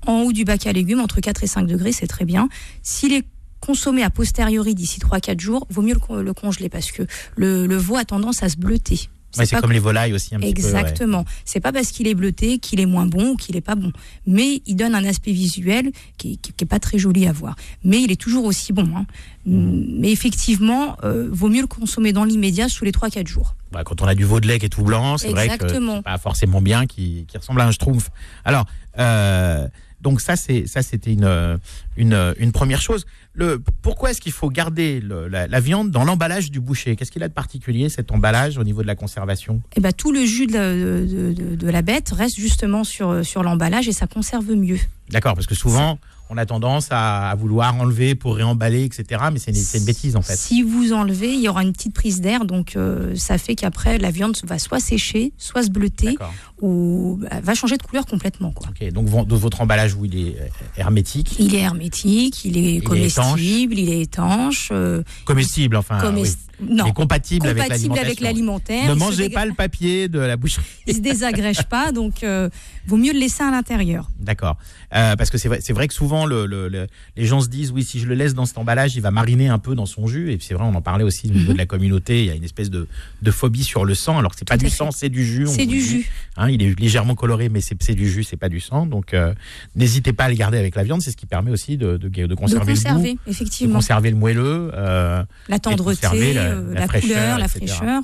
en haut du bac à légumes entre 4 et 5 degrés, c'est très bien. S'il est consommé a posteriori d'ici 3-4 jours, vaut mieux le, le congeler parce que le veau a tendance à se bleuter. C'est comme les volailles aussi un petit Exactement. C'est pas parce qu'il est bleuté qu'il est moins bon ou qu'il est pas bon. Mais il donne un aspect visuel qui, qui, est pas très joli à voir. Mais il est toujours aussi bon. Hein. Mm. Mais effectivement, euh, vaut mieux le consommer dans l'immédiat sous les 3-4 jours. Bah, quand on a du veau de lait qui est tout blanc, c'est vrai que c'est pas forcément bien, qui, qui ressemble à un schtroumpf. Alors, euh, donc ça, c'est ça, c'était une, une, une première chose. Le, pourquoi est-ce qu'il faut garder la, viande dans l'emballage du boucher? Qu'est-ce qu'il a de particulier cet emballage au niveau de la conservation? Eh ben, tout le jus de la, de, de la bête reste justement sur, sur l'emballage et ça conserve mieux. D'accord, parce que souvent on a tendance à, vouloir enlever pour réemballer, etc. Mais c'est une, une, bêtise en fait. Si vous enlevez, il y aura une petite prise d'air, donc euh, ça fait qu'après la viande va soit sécher, soit se bleuter, ou bah, va changer de couleur complètement. Quoi. donc votre emballage, où il est euh, hermétique Il est hermétique, il est comestible, il est étanche. Euh, comestible, enfin. Non. Et compatible, avec l'alimentaire. Ne mangez pas le papier de la boucherie. (laughs) Il se désagrège pas, donc euh, vaut mieux le laisser à l'intérieur. D'accord. Euh, parce que c'est vrai, vrai que souvent le, les gens se disent oui, si je le laisse dans cet emballage, il va mariner un peu dans son jus. Et c'est vrai, on en parlait aussi au niveau mhm. de la communauté. Il y a une espèce de, de phobie sur le sang. Alors c'est pas du sang, c'est du jus. C'est du jus. Hein, il est légèrement coloré, mais c'est du jus, c'est pas du sang. Donc euh, n'hésitez pas à le garder avec la viande. C'est ce qui permet aussi de, de, de conserver, le goût, effectivement. de conserver le moelleux, la tendreté la, couleur, la fraîcheur.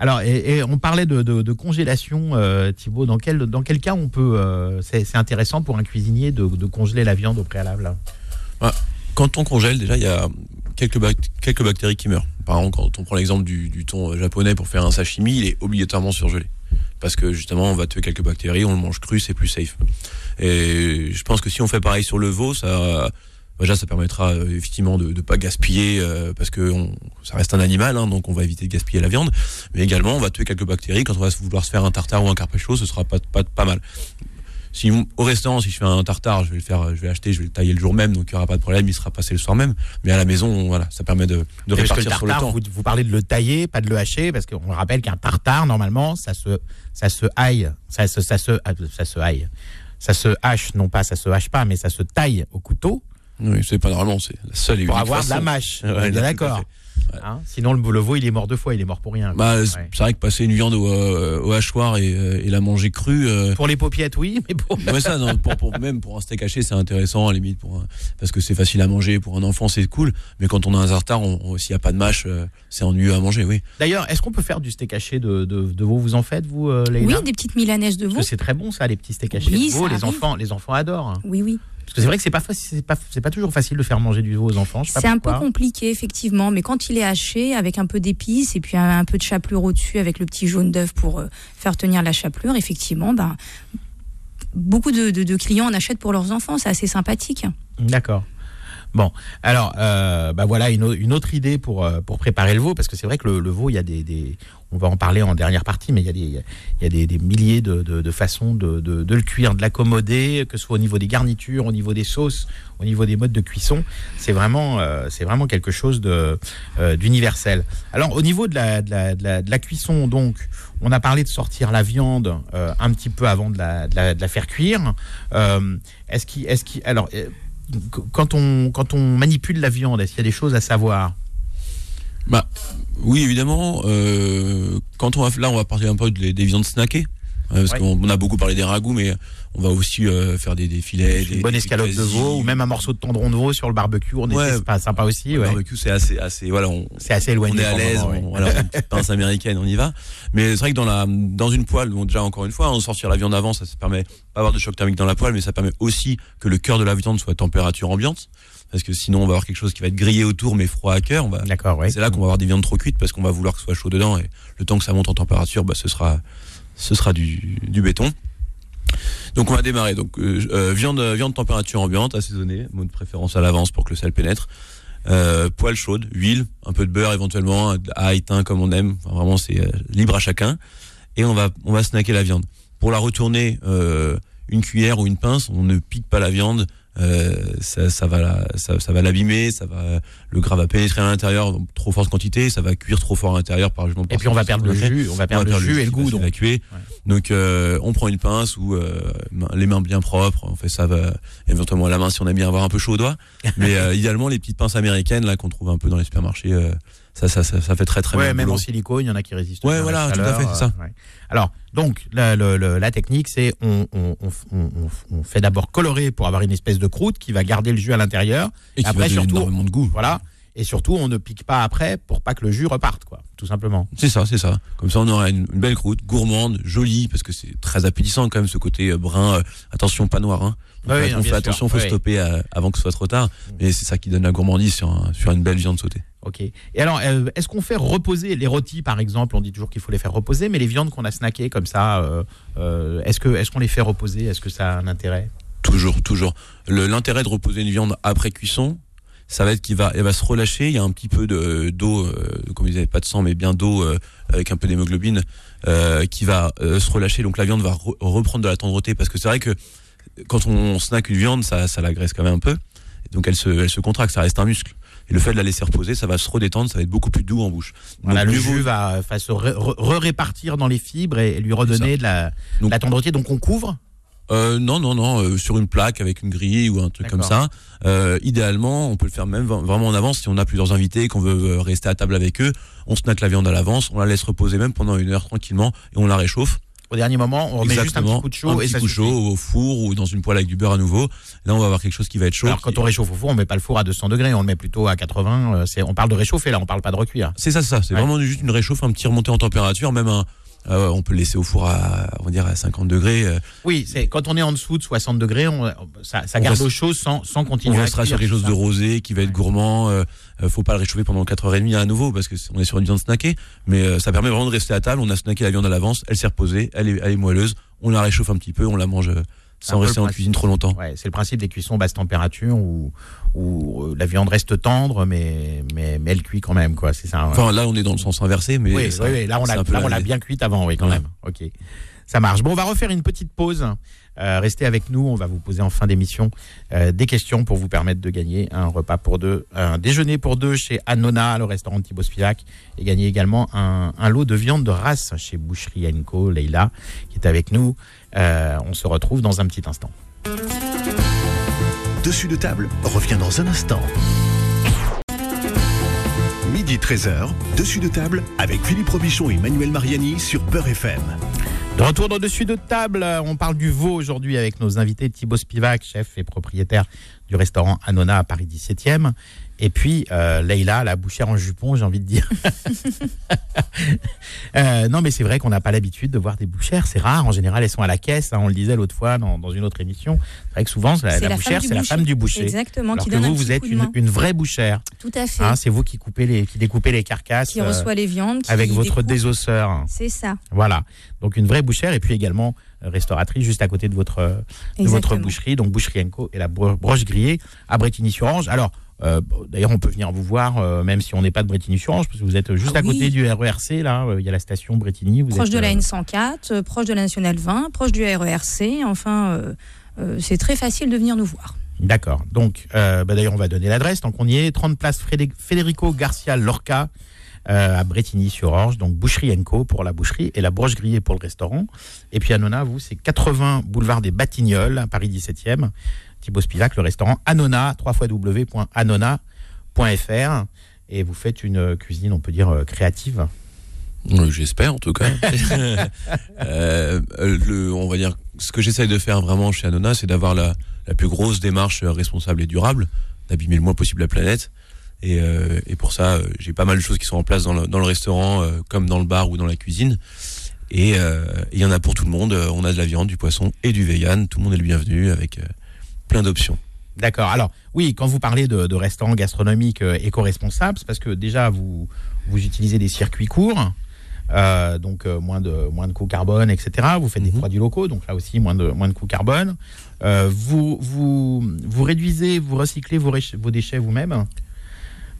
Alors, et, on parlait de, congélation, euh, Thibault. Dans quel, dans quel cas on peut. Euh, c'est intéressant pour un cuisinier de, congeler la viande au préalable ah, Quand on congèle, déjà, il y a quelques, quelques bactéries qui meurent. Par exemple, quand on prend l'exemple du, thon japonais pour faire un sashimi, il est obligatoirement surgelé. Parce que justement, on va tuer quelques bactéries, on le mange cru, c'est plus safe. Et je pense que si on fait pareil sur le veau, ça déjà ça permettra effectivement de ne pas gaspiller parce que ça reste un animal, hein, donc on va éviter de gaspiller la viande. Mais également, on va tuer quelques bactéries. Quand on va vouloir se faire un tartare ou un carpaccio, ce sera pas, pas, pas mal si au restaurant, si je fais un tartare, je vais le faire, je vais acheter, je vais le tailler le jour même, donc il n'y aura pas de problème, il sera passé le soir même. Mais à la maison, voilà, ça permet de, de répartir sur le temps. Vous, parlez de le tailler, pas de le hacher, parce qu'on rappelle qu'un tartare, normalement, ça se, ça se haille, ça se, ça se, ça se haille, ça se hache, non pas ça se hache pas, mais ça se taille au couteau. Oui, c'est pas normalement, c'est la seule et Pour avoir de la mâche. d'accord. Hein Sinon, le, veau, il est mort deux fois, il est mort pour rien. Bah, C'est vrai que passer une viande au, euh, au hachoir et, euh, et, la manger crue. Euh, pour les paupiètes, oui, mais pour. ça, non, pour, pour, même pour un steak haché, c'est intéressant, à la limite, pour parce que c'est facile à manger. Pour un enfant, c'est cool. Mais quand on a un zartar, s'il n'y a pas de mâche, c'est ennuyeux à manger, oui. D'ailleurs, est-ce qu'on peut faire du steak haché de, de, de veau? Vous en faites, vous, Leïla? Oui, des petites milanaises de veau. C'est très bon, ça, les petits steaks hachés de veau. Les enfants, les enfants adorent. Oui, oui. Parce que c'est vrai que c'est pas c'est pas toujours facile de faire manger du veau aux enfants. C'est un peu compliqué effectivement, mais quand il est haché avec un peu d'épices et puis un, peu de chapelure au-dessus avec le petit jaune d'œuf pour euh, faire tenir la chapelure, effectivement, ben beaucoup de, clients en achètent pour leurs enfants. C'est assez sympathique. D'accord. Bon, alors, euh, bah voilà une, autre idée pour, euh, pour préparer le veau, parce que c'est vrai que le, veau, il y a des, on va en parler en dernière partie, mais il y a des, il y a des, milliers de, de, façons de, de, le cuire, de l'accommoder, que ce soit au niveau des garnitures, au niveau des sauces, au niveau des modes de cuisson. C'est vraiment, euh, vraiment quelque chose d'universel. Alors, au niveau de la, la, de, la, cuisson, donc, on a parlé de sortir la viande un petit peu avant de la, faire cuire. est-ce qu'il, est-ce qu'il, alors quand on, quand on manipule la viande, est-ce qu'il y a des choses à savoir? Bah, Oui, évidemment. Euh, quand on va, là, on va parler un peu des, des viandes snackées. Euh, parce qu'on a beaucoup parlé des ragoûts, mais on va aussi euh, faire des, des filets. Une bonne escalope de veau ou même un morceau de tendron de veau sur le barbecue. On ouais, pas sympa aussi. Le barbecue, c'est assez, assez, voilà, c'est assez éloigné. On est à l'aise, on, voilà, une petite pince américaine, on y va. Mais c'est vrai que dans la, dans une poêle, bon, déjà encore une fois, on sortir la viande avant, ça, ça permet pas avoir de choc thermique dans la poêle, mais ça permet aussi que le cœur de la viande soit à température ambiante parce que sinon on va avoir quelque chose qui va être grillé autour mais froid à cœur. D'accord, ouais. C'est là qu'on va avoir des viandes trop cuites parce qu'on va vouloir que ce soit chaud dedans et le temps que ça monte en température, bah, ce sera ce sera du, béton. Donc on va démarrer. Donc euh, euh, viande viande température ambiante, assaisonnée, mot de préférence à l'avance pour que le sel pénètre. Euh, poêle chaude, huile, un peu de beurre éventuellement, à éteint comme on aime. Vraiment c'est euh, libre à chacun. Et on va on va snacker la viande. Pour la retourner, une cuillère ou une pince, on ne pique pas la viande euh, ça, ça, va ça, ça, va l'abîmer, ça va le gras va pénétrer à l'intérieur trop forte quantité, ça va cuire trop fort à l'intérieur par Et puis on va perdre le jus, on va perdre le jus et le goût donc. Donc euh, on prend une pince ou euh, les mains bien propres, on fait ça va, éventuellement à la main si on aime bien avoir un peu chaud au doigt, mais (laughs) idéalement les petites pinces américaines là qu'on trouve un peu dans les supermarchés ça, ça, ça, ça, fait très très ouais, bien. Même en silicone, il y en a qui résistent. Ouais, voilà, tout à fait, c'est ça. Alors, donc, la, la technique, c'est on, on, on, on, fait d'abord colorer pour avoir une espèce de croûte qui va garder le jus à l'intérieur. Et, après, surtout, de goût. Voilà. Et surtout, on ne pique pas après pour pas que le jus reparte, quoi, tout simplement. C'est ça, c'est ça. Comme ça, on aura une, belle croûte, gourmande, jolie, parce que c'est très appétissant quand même ce côté euh, brun. Euh, attention, pas noir. Hein. On, fait, attention, il faut stopper euh, avant que ce soit trop tard. Mais c'est ça qui donne la gourmandise sur, sur une belle viande sautée. Ok. Et alors, est-ce qu'on fait reposer les rôtis, par exemple? On dit toujours qu'il faut les faire reposer, mais les viandes qu'on a snackées comme ça, est-ce que est-ce qu'on les fait reposer? Est-ce que ça a un intérêt? Toujours, toujours. L'intérêt de reposer une viande après cuisson, ça va être qu'il va, elle va se relâcher. Il y a un petit peu de d'eau, euh, comme ils n'avaient pas de sang, mais bien d'eau euh, avec un peu d'hémoglobine euh, qui va euh, se relâcher. Donc la viande va reprendre de la tendreté parce que c'est vrai que quand on snack une viande, ça, ça la graisse quand même un peu. donc elle se, elle se contracte, ça reste un muscle. Et le fait de la laisser reposer, ça va se redétendre, ça va être beaucoup plus doux en bouche. Voilà, le jus va, se re-répartir dans les fibres et, lui redonner de la, la tendreté. Donc on couvre euh, non, non, non, euh, sur une plaque avec une grille ou un truc comme ça. Euh, idéalement, on peut le faire même vraiment en avance si on a plusieurs invités qu'on veut rester à table avec eux. On snack la viande à l'avance, on la laisse reposer même pendant une heure tranquillement et on la réchauffe. Au dernier moment, on met juste un petit coup de chaud un et petit coup chaud au four ou dans une poêle avec du beurre à nouveau. Là, on va avoir quelque chose qui va être chaud. Alors quand on réchauffe au four, on met pas le four à 200 degrés, on le met plutôt à 80. C'est, on parle de réchauffer là, on parle pas de recuire. C'est ça, c'est ça. C'est vraiment juste une réchauffe, un petit remontée en température, même un euh, on peut le laisser au four à, on va dire à 50 degrés. Euh. Oui, c'est quand on est en dessous de 60 degrés, on, ça, ça garde au chaud sans, sans continuer. On restera sur quelque chose de rosé qui va être gourmand. Euh, faut pas le réchauffer pendant 4h30 à nouveau parce que on est sur une viande snackée. Mais ça permet vraiment de rester à table. On a snacké la viande à l'avance, elle s'est reposée, elle est, elle est moelleuse. On la réchauffe un petit peu, on la mange sans rester en cuisine trop longtemps. Ouais, c'est le principe des cuissons basse température où, où euh, la viande reste tendre, mais, mais, mais elle cuit quand même, quoi. C'est ça. Enfin, là, on est dans le sens inversé, mais. Oui, oui, là, on l'a bien cuite avant, oui, quand même. Ok. Ça marche. Bon, on va refaire une petite pause. Euh, restez avec nous, on va vous poser en fin d'émission euh, des questions pour vous permettre de gagner un repas pour deux, un déjeuner pour deux chez Anona, le restaurant Thibaut Spivak, et gagner également un, lot de viande de race chez Boucherie Co, Leïla, qui est avec nous. Euh, on se retrouve dans un petit instant. Dessus de table revient dans un instant. Midi 13h, dessus de table avec Philippe Robichon et Manuel Mariani sur Peur FM. De retour dans Dessus de table, on parle du veau aujourd'hui avec nos invités Thibaut Spivak, chef et propriétaire du restaurant Anona à Paris 17e, et puis, euh, Leïla, la bouchère en jupon, j'ai envie de dire. (laughs) euh, non, mais c'est vrai qu'on n'a pas l'habitude de voir des bouchères. C'est rare. En général, elles sont à la caisse. Hein, on le disait l'autre fois dans, dans, une autre émission. C'est vrai que souvent, la, la, bouchère, c'est la femme du boucher. Exactement. Alors qui que vous, vous êtes une, une, vraie bouchère. Tout à fait. Hein, c'est vous qui coupez les, qui découpez les carcasses. Qui euh, reçoit les viandes. Qui avec votre découpe. désosseur. C'est ça. Voilà. Donc une vraie bouchère et puis également euh, restauratrice juste à côté de votre, de votre boucherie. Donc Boucherie Co et la broche grillée à Bretigny-sur-Orge. Alors, euh, D'ailleurs, on peut venir vous voir, euh, même si on n'est pas de Bretigny-sur-Orge, parce que vous êtes juste ah à côté du RERC, là, il y a la station Bretigny. Vous proche êtes, de la N104, euh, proche de la Nationale 20, proche du RERC, enfin, euh, c'est très facile de venir nous voir. D'accord. Donc, bah, d'ailleurs, on va donner l'adresse. Donc, on y est, 30 place Federico Garcia Lorca. à Bretigny-sur-Orge, donc Boucherie Co pour la boucherie et la broche grillée pour le restaurant. Et puis à Nona, vous, c'est 80 boulevard des Batignolles, à Paris 17e. Thibaut Spivak, le restaurant Anona, www.anona.fr. Et vous faites une cuisine, on peut dire, euh, créative. Oui, J'espère en tout cas. (laughs) euh, le, on va dire, ce que j'essaye de faire vraiment chez Anona, c'est d'avoir la, la, plus grosse démarche responsable et durable, d'abîmer le moins possible la planète. Et, euh, et pour ça, j'ai pas mal de choses qui sont en place dans le, dans le restaurant, euh, comme dans le bar ou dans la cuisine. Et il y en a pour tout le monde. On a de la viande, du poisson et du vegan. Tout le monde est le bienvenu avec euh, plein d'options. D'accord. Alors, oui, quand vous parlez de, de restaurants gastronomiques euh, éco-responsables, c'est parce que déjà, vous, vous utilisez des circuits courts, euh, donc euh, moins de, moins de coûts carbone, etc. Vous faites Mhm. des produits locaux, donc là aussi, moins de, moins de coûts carbone. Euh, vous, vous, vous réduisez, vous recyclez vos, vos déchets vous-même.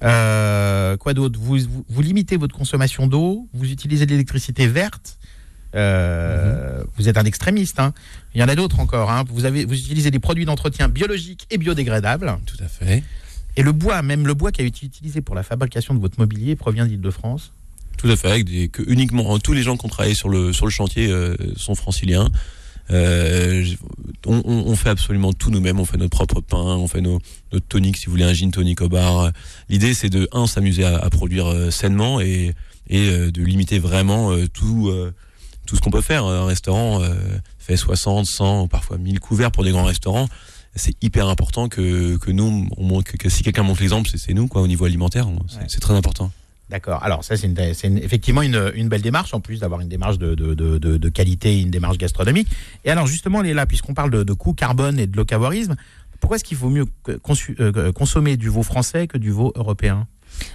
Quoi d'autre? Vous, vous, vous, limitez votre consommation d'eau, vous utilisez de l'électricité verte. Euh, mmh. Vous êtes un extrémiste. Hein. Il y en a d'autres encore. Hein. Vous, avez, vous utilisez des produits d'entretien biologiques et biodégradables. Tout à fait. Et le bois, même le bois qui a été utilisé pour la fabrication de votre mobilier, provient d'Île-de-France. Tout à fait. Avec des, que uniquement tous les gens qui ont travaillé sur le sur le chantier euh, sont franciliens. Euh, on, on, fait absolument tout nous-mêmes. On fait notre propre pain, on fait nos, notre tonique, si vous voulez, un gin tonic au bar. L'idée, c'est de un s'amuser à, à, produire sainement et et de limiter vraiment tout tout ce qu'on peut faire. Un restaurant euh, fait 60, 100, parfois 1000 couverts pour des grands restaurants. C'est hyper important que, que nous, on montre, que, que si quelqu'un montre l'exemple, c'est nous, quoi, au niveau alimentaire. C'est ouais. très important. D'accord. Alors ça, c'est une, effectivement une, une, belle démarche, en plus d'avoir une démarche de, de, de, de, qualité, une démarche gastronomique. Et alors justement, là, puisqu'on parle de, de coût carbone et de locavoirisme, pourquoi est-ce qu'il faut mieux euh, consommer du veau français que du veau européen?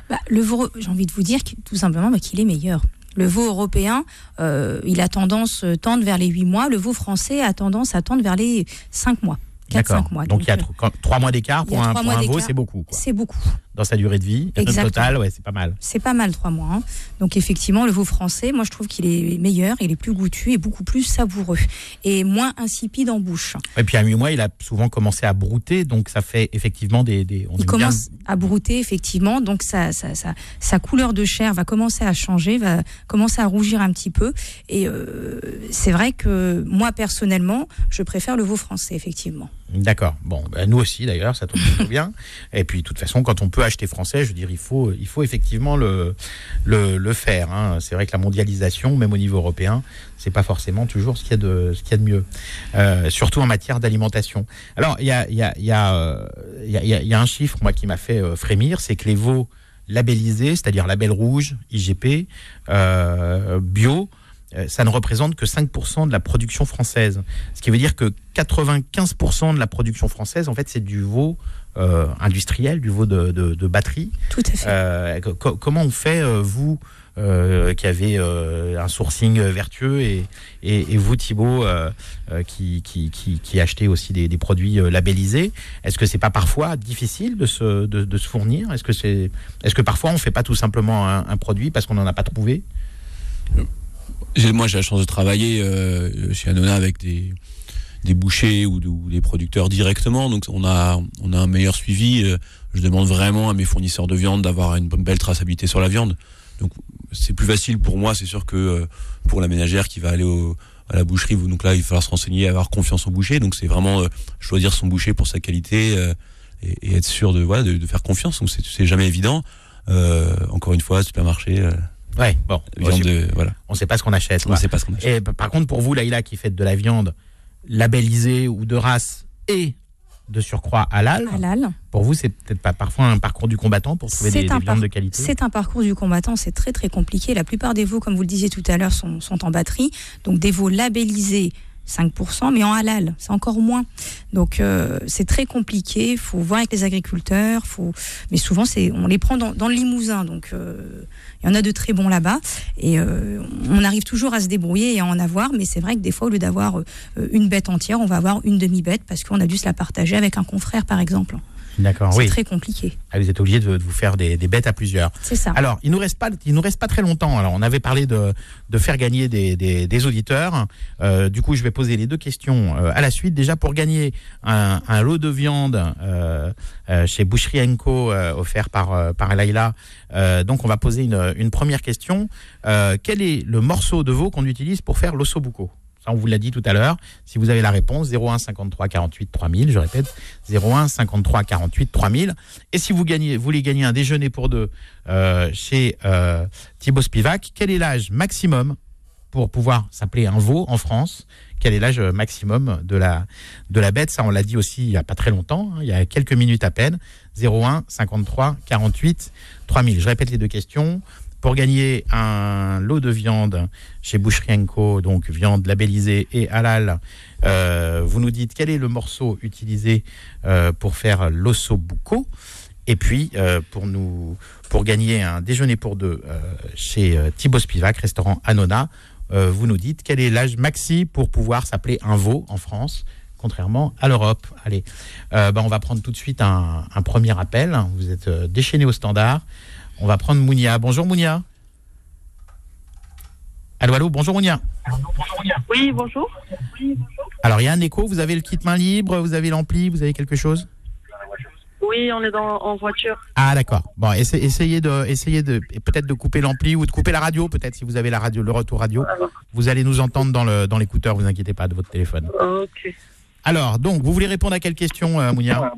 Bah, Le veau, j'ai envie de vous dire tout simplement bah, qu'il est meilleur. Le veau européen, euh, il a tendance à tendre vers les 8 mois. Le veau français a tendance à tendre vers les 5 mois. 4-5 mois. Donc, il y a 3 mois d'écart pour un, pour un veau, c'est beaucoup. C'est beaucoup. Dans sa durée de vie, total, ouais, c'est pas mal. C'est pas mal 3 mois. Hein. Donc effectivement, le veau français, moi je trouve qu'il est meilleur, il est plus goûtu et beaucoup plus savoureux et moins insipide en bouche. Et puis à 8 mois, il a souvent commencé à brouter, donc ça fait effectivement des. des on il commence bien... à brouter effectivement, donc sa, sa, sa, sa, couleur de chair va commencer à changer, va commencer à rougir un petit peu. Et euh, c'est vrai que moi personnellement, je préfère le veau français effectivement. D'accord. Bon, ben nous aussi d'ailleurs, ça tombe (laughs) bien. Et puis, de toute façon, quand on peut acheter français, je veux dire, il faut, il faut effectivement le, le, faire. Hein. C'est vrai que la mondialisation, même au niveau européen, c'est pas forcément toujours ce qu'il y a de, ce qu'il y a de mieux, euh, surtout en matière d'alimentation. Alors, il y a, y a, y a, euh, y a, un chiffre moi qui m'a fait euh, frémir, c'est que les veaux labellisés, c'est-à-dire label rouge, IGP, bio ça ne représente que 5% de la production française. Ce qui veut dire que 95% de la production française, en fait, c'est du veau industriel, du veau de, de, batterie. Tout à fait. comment on fait, vous, qui avez un sourcing vertueux et, et, vous Thibault qui, qui, qui, achetez aussi des, des produits labellisés est-ce que c'est pas parfois difficile de se, de, de se fournir? Est-ce que c'est est-ce que parfois on fait pas tout simplement un, un produit parce qu'on n'en a pas trouvé? Moi, j'ai la chance de travailler euh, chez Anona avec des, des bouchers ou, des producteurs directement. Donc, on a, on a un meilleur suivi. Euh, je demande vraiment à mes fournisseurs de viande d'avoir une belle traçabilité sur la viande. Donc, c'est plus facile pour moi, c'est sûr, que euh, pour la ménagère qui va aller à la boucherie. Donc là, il va falloir se renseigner, avoir confiance au boucher. Donc, c'est vraiment choisir son boucher pour sa qualité et, être sûr de, voilà, de, faire confiance. Donc, c'est jamais évident. encore une fois, supermarché. Ouais, bon. Viande voilà. On ne sait pas ce qu'on achète. On sait pas ce qu'on achète. Et par contre, pour vous, Laïla, qui fait de la viande labellisée ou de race et de surcroît halal, halal. pour vous, c'est peut-être pas parfois un parcours du combattant pour trouver des, des viandes de qualité C'est un parcours du combattant, c'est très très compliqué. La plupart des veaux, comme vous le disiez tout à l'heure, sont, sont en batterie. Donc des veaux labellisés 5%, mais en halal, c'est encore moins. Donc euh, c'est très compliqué, il faut voir avec les agriculteurs, faut... mais souvent c'est, on les prend dans, dans le Limousin, donc euh, il y en a de très bons là-bas, et euh, on arrive toujours à se débrouiller et à en avoir, mais c'est vrai que des fois, au lieu d'avoir une bête entière, on va avoir une demi-bête parce qu'on a dû se la partager avec un confrère, par exemple. D'accord, C'est très compliqué. Ah, vous êtes obligé de, vous faire des, bêtes à plusieurs. C'est ça. Alors, il nous reste pas, il nous reste pas très longtemps. Alors, on avait parlé de, de faire gagner des, des, auditeurs. Euh, du coup, je vais poser les deux questions euh, à la suite. Déjà, pour gagner un, un lot de viande euh, chez Boucherie Co offert par par Laila. donc, on va poser une, une première question. quel est le morceau de veau qu'on utilise pour faire l'ossobuco? On vous l'a dit tout à l'heure. Si vous avez la réponse, 01 53 48 3000, je répète, 01 53 48 3000. Et si vous gagnez, voulez gagner un déjeuner pour deux euh, chez euh, Thibaut Spivak, quel est l'âge maximum pour pouvoir s'appeler un veau en France? Quel est l'âge maximum de la, de la bête? Ça, on l'a dit aussi il n'y a pas très longtemps, hein, il y a quelques minutes à peine. 01 53 48 3000. Je répète les deux questions pour gagner un lot de viande chez Boucherie donc viande labellisée et halal, euh, vous nous dites quel est le morceau utilisé euh, pour faire l'osso bucco. Et puis, euh, pour, nous, pour gagner un déjeuner pour deux chez Thibaut Spivak, restaurant Anona, vous nous dites quel est l'âge maxi pour pouvoir s'appeler un veau en France contrairement à l'Europe. Allez, ben on va prendre tout de suite un, un premier appel. Vous êtes déchaîné au standard. On va prendre Mounia. Bonjour Mounia. Allô, allô, bonjour Mounia. Oui, bonjour. Alors, il y a un écho, vous avez le kit main libre, vous avez l'ampli, vous avez quelque chose? Oui, on est dans, en voiture. Ah, d'accord. Bon, essayez, de, essayez de, peut-être de couper l'ampli ou de couper la radio, peut-être, si vous avez la radio, le retour radio. Vous allez nous entendre dans, le, dans l'écouteur, vous inquiétez pas, de votre téléphone. Ok. Alors, donc, vous voulez répondre à quelle question, euh, Mounia?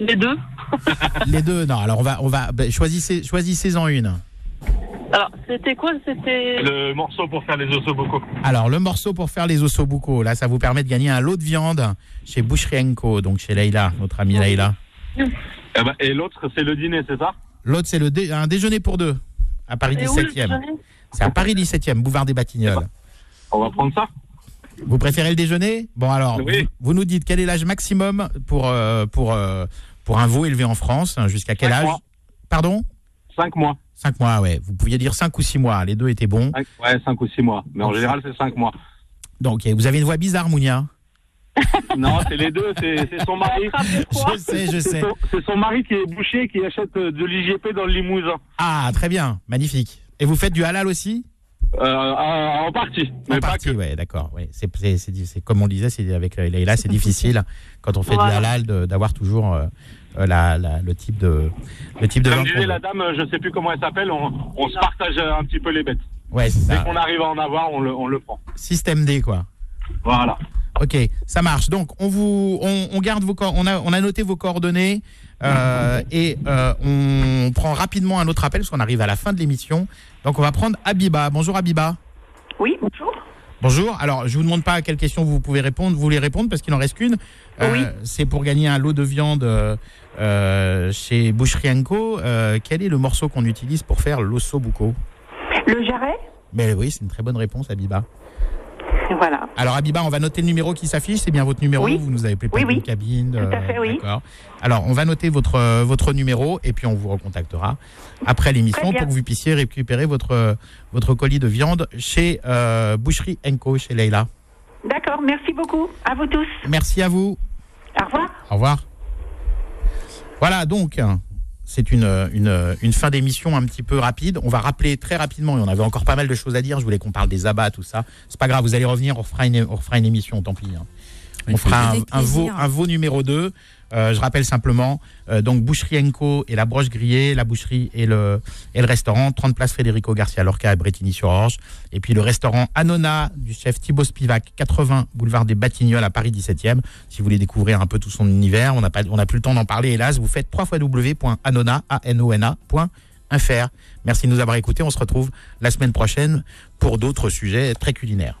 Les deux. (laughs) Les deux, non. Alors, on va, on va ben, choisissez, choisissez-en une. Alors, c'était quoi C'était? Le morceau pour faire les ossobuco. Alors, le morceau pour faire les ossobuco, là, ça vous permet de gagner un lot de viande chez Boucherie donc chez Leïla, notre amie Leïla. Eh ben, et l'autre, c'est le dîner, c'est ça? L'autre, c'est le un déjeuner pour deux, à Paris 17e. C'est à Paris 17e, boulevard des Batignolles. On va prendre ça? Vous préférez le déjeuner? Bon, alors, vous, nous dites quel est l'âge maximum pour, euh, pour, euh, pour un veau élevé en France Jusqu'à quel âge Pardon? 5 mois. 5 mois, ouais. Vous pouviez dire 5 ou 6 mois. Les deux étaient bons. ouais, 5 ou 6 mois. Mais en général, c'est 5 mois. Donc, vous avez une voix bizarre, Mounia? (laughs) non, c'est les deux. C'est son mari. (laughs) je sais, je sais. C'est son, mari qui est boucher qui achète euh, de l'IGP dans le Limousin. Ah, très bien. Magnifique. Et vous faites du halal aussi? En partie. En partie, ouais, d'accord. Ouais. C'est comme on disait, c'est avec Leïla, c'est difficile quand on fait du halal d'avoir toujours euh, euh, la, le type de le type de Comme disait la dame, je sais plus comment elle s'appelle, on, on, se partage un petit peu les bêtes. Ouais, Dès qu'on arrive à en avoir, on le, on le prend. Système D, quoi. Voilà. Ok, ça marche. Donc on vous, on, on garde vos on a, on a noté vos coordonnées euh, et euh, on prend rapidement un autre appel parce qu'on arrive à la fin de l'émission. Donc on va prendre Abiba. Bonjour Abiba. Oui, bonjour. Bonjour. Alors, je vous demande pas à quelle question vous pouvez répondre. Vous voulez répondre parce qu'il n'en reste qu'une. oui. C'est pour gagner un lot de viande euh, chez euh, quel est le morceau qu'on utilise pour faire l'osso bucco Le jarret? Mais oui, c'est une très bonne réponse, Abiba. (laughs) Voilà. Alors Abiba, on va noter le numéro qui s'affiche, c'est bien votre numéro, Oui. vous nous avez préparé Oui, oui. cabine. Tout à euh, fait, oui. D'accord. Alors on va noter votre, euh, votre numéro et puis on vous recontactera après l'émission pour que vous puissiez récupérer votre, euh, votre colis de viande chez euh, Boucherie Enco, chez Leïla. D'accord, merci beaucoup. À vous tous. Merci à vous. Au revoir. Au revoir. Voilà, donc, c'est une, une, une fin d'émission un petit peu rapide. On va rappeler très rapidement, et on avait encore pas mal de choses à dire. Je voulais qu'on parle des abats, tout ça. C'est pas grave, vous allez revenir, on refera une, on refera une émission, tant pis. hein. On fera un, veau, un veau numéro 2. Euh, je rappelle simplement, euh, donc Boucherie Enco et la broche grillée, la boucherie et le, et le restaurant, 30 places Federico Garcia Lorca à Bretigny-sur-Orge. Et puis le restaurant Anona du chef Thibaut Spivak, 80 boulevard des Batignolles à Paris 17e. Si vous voulez découvrir un peu tout son univers, on n'a pas, on n'a plus le temps d'en parler, hélas. Vous faites www.anona.fr. Merci de nous avoir écoutés. On se retrouve la semaine prochaine pour d'autres sujets très culinaires.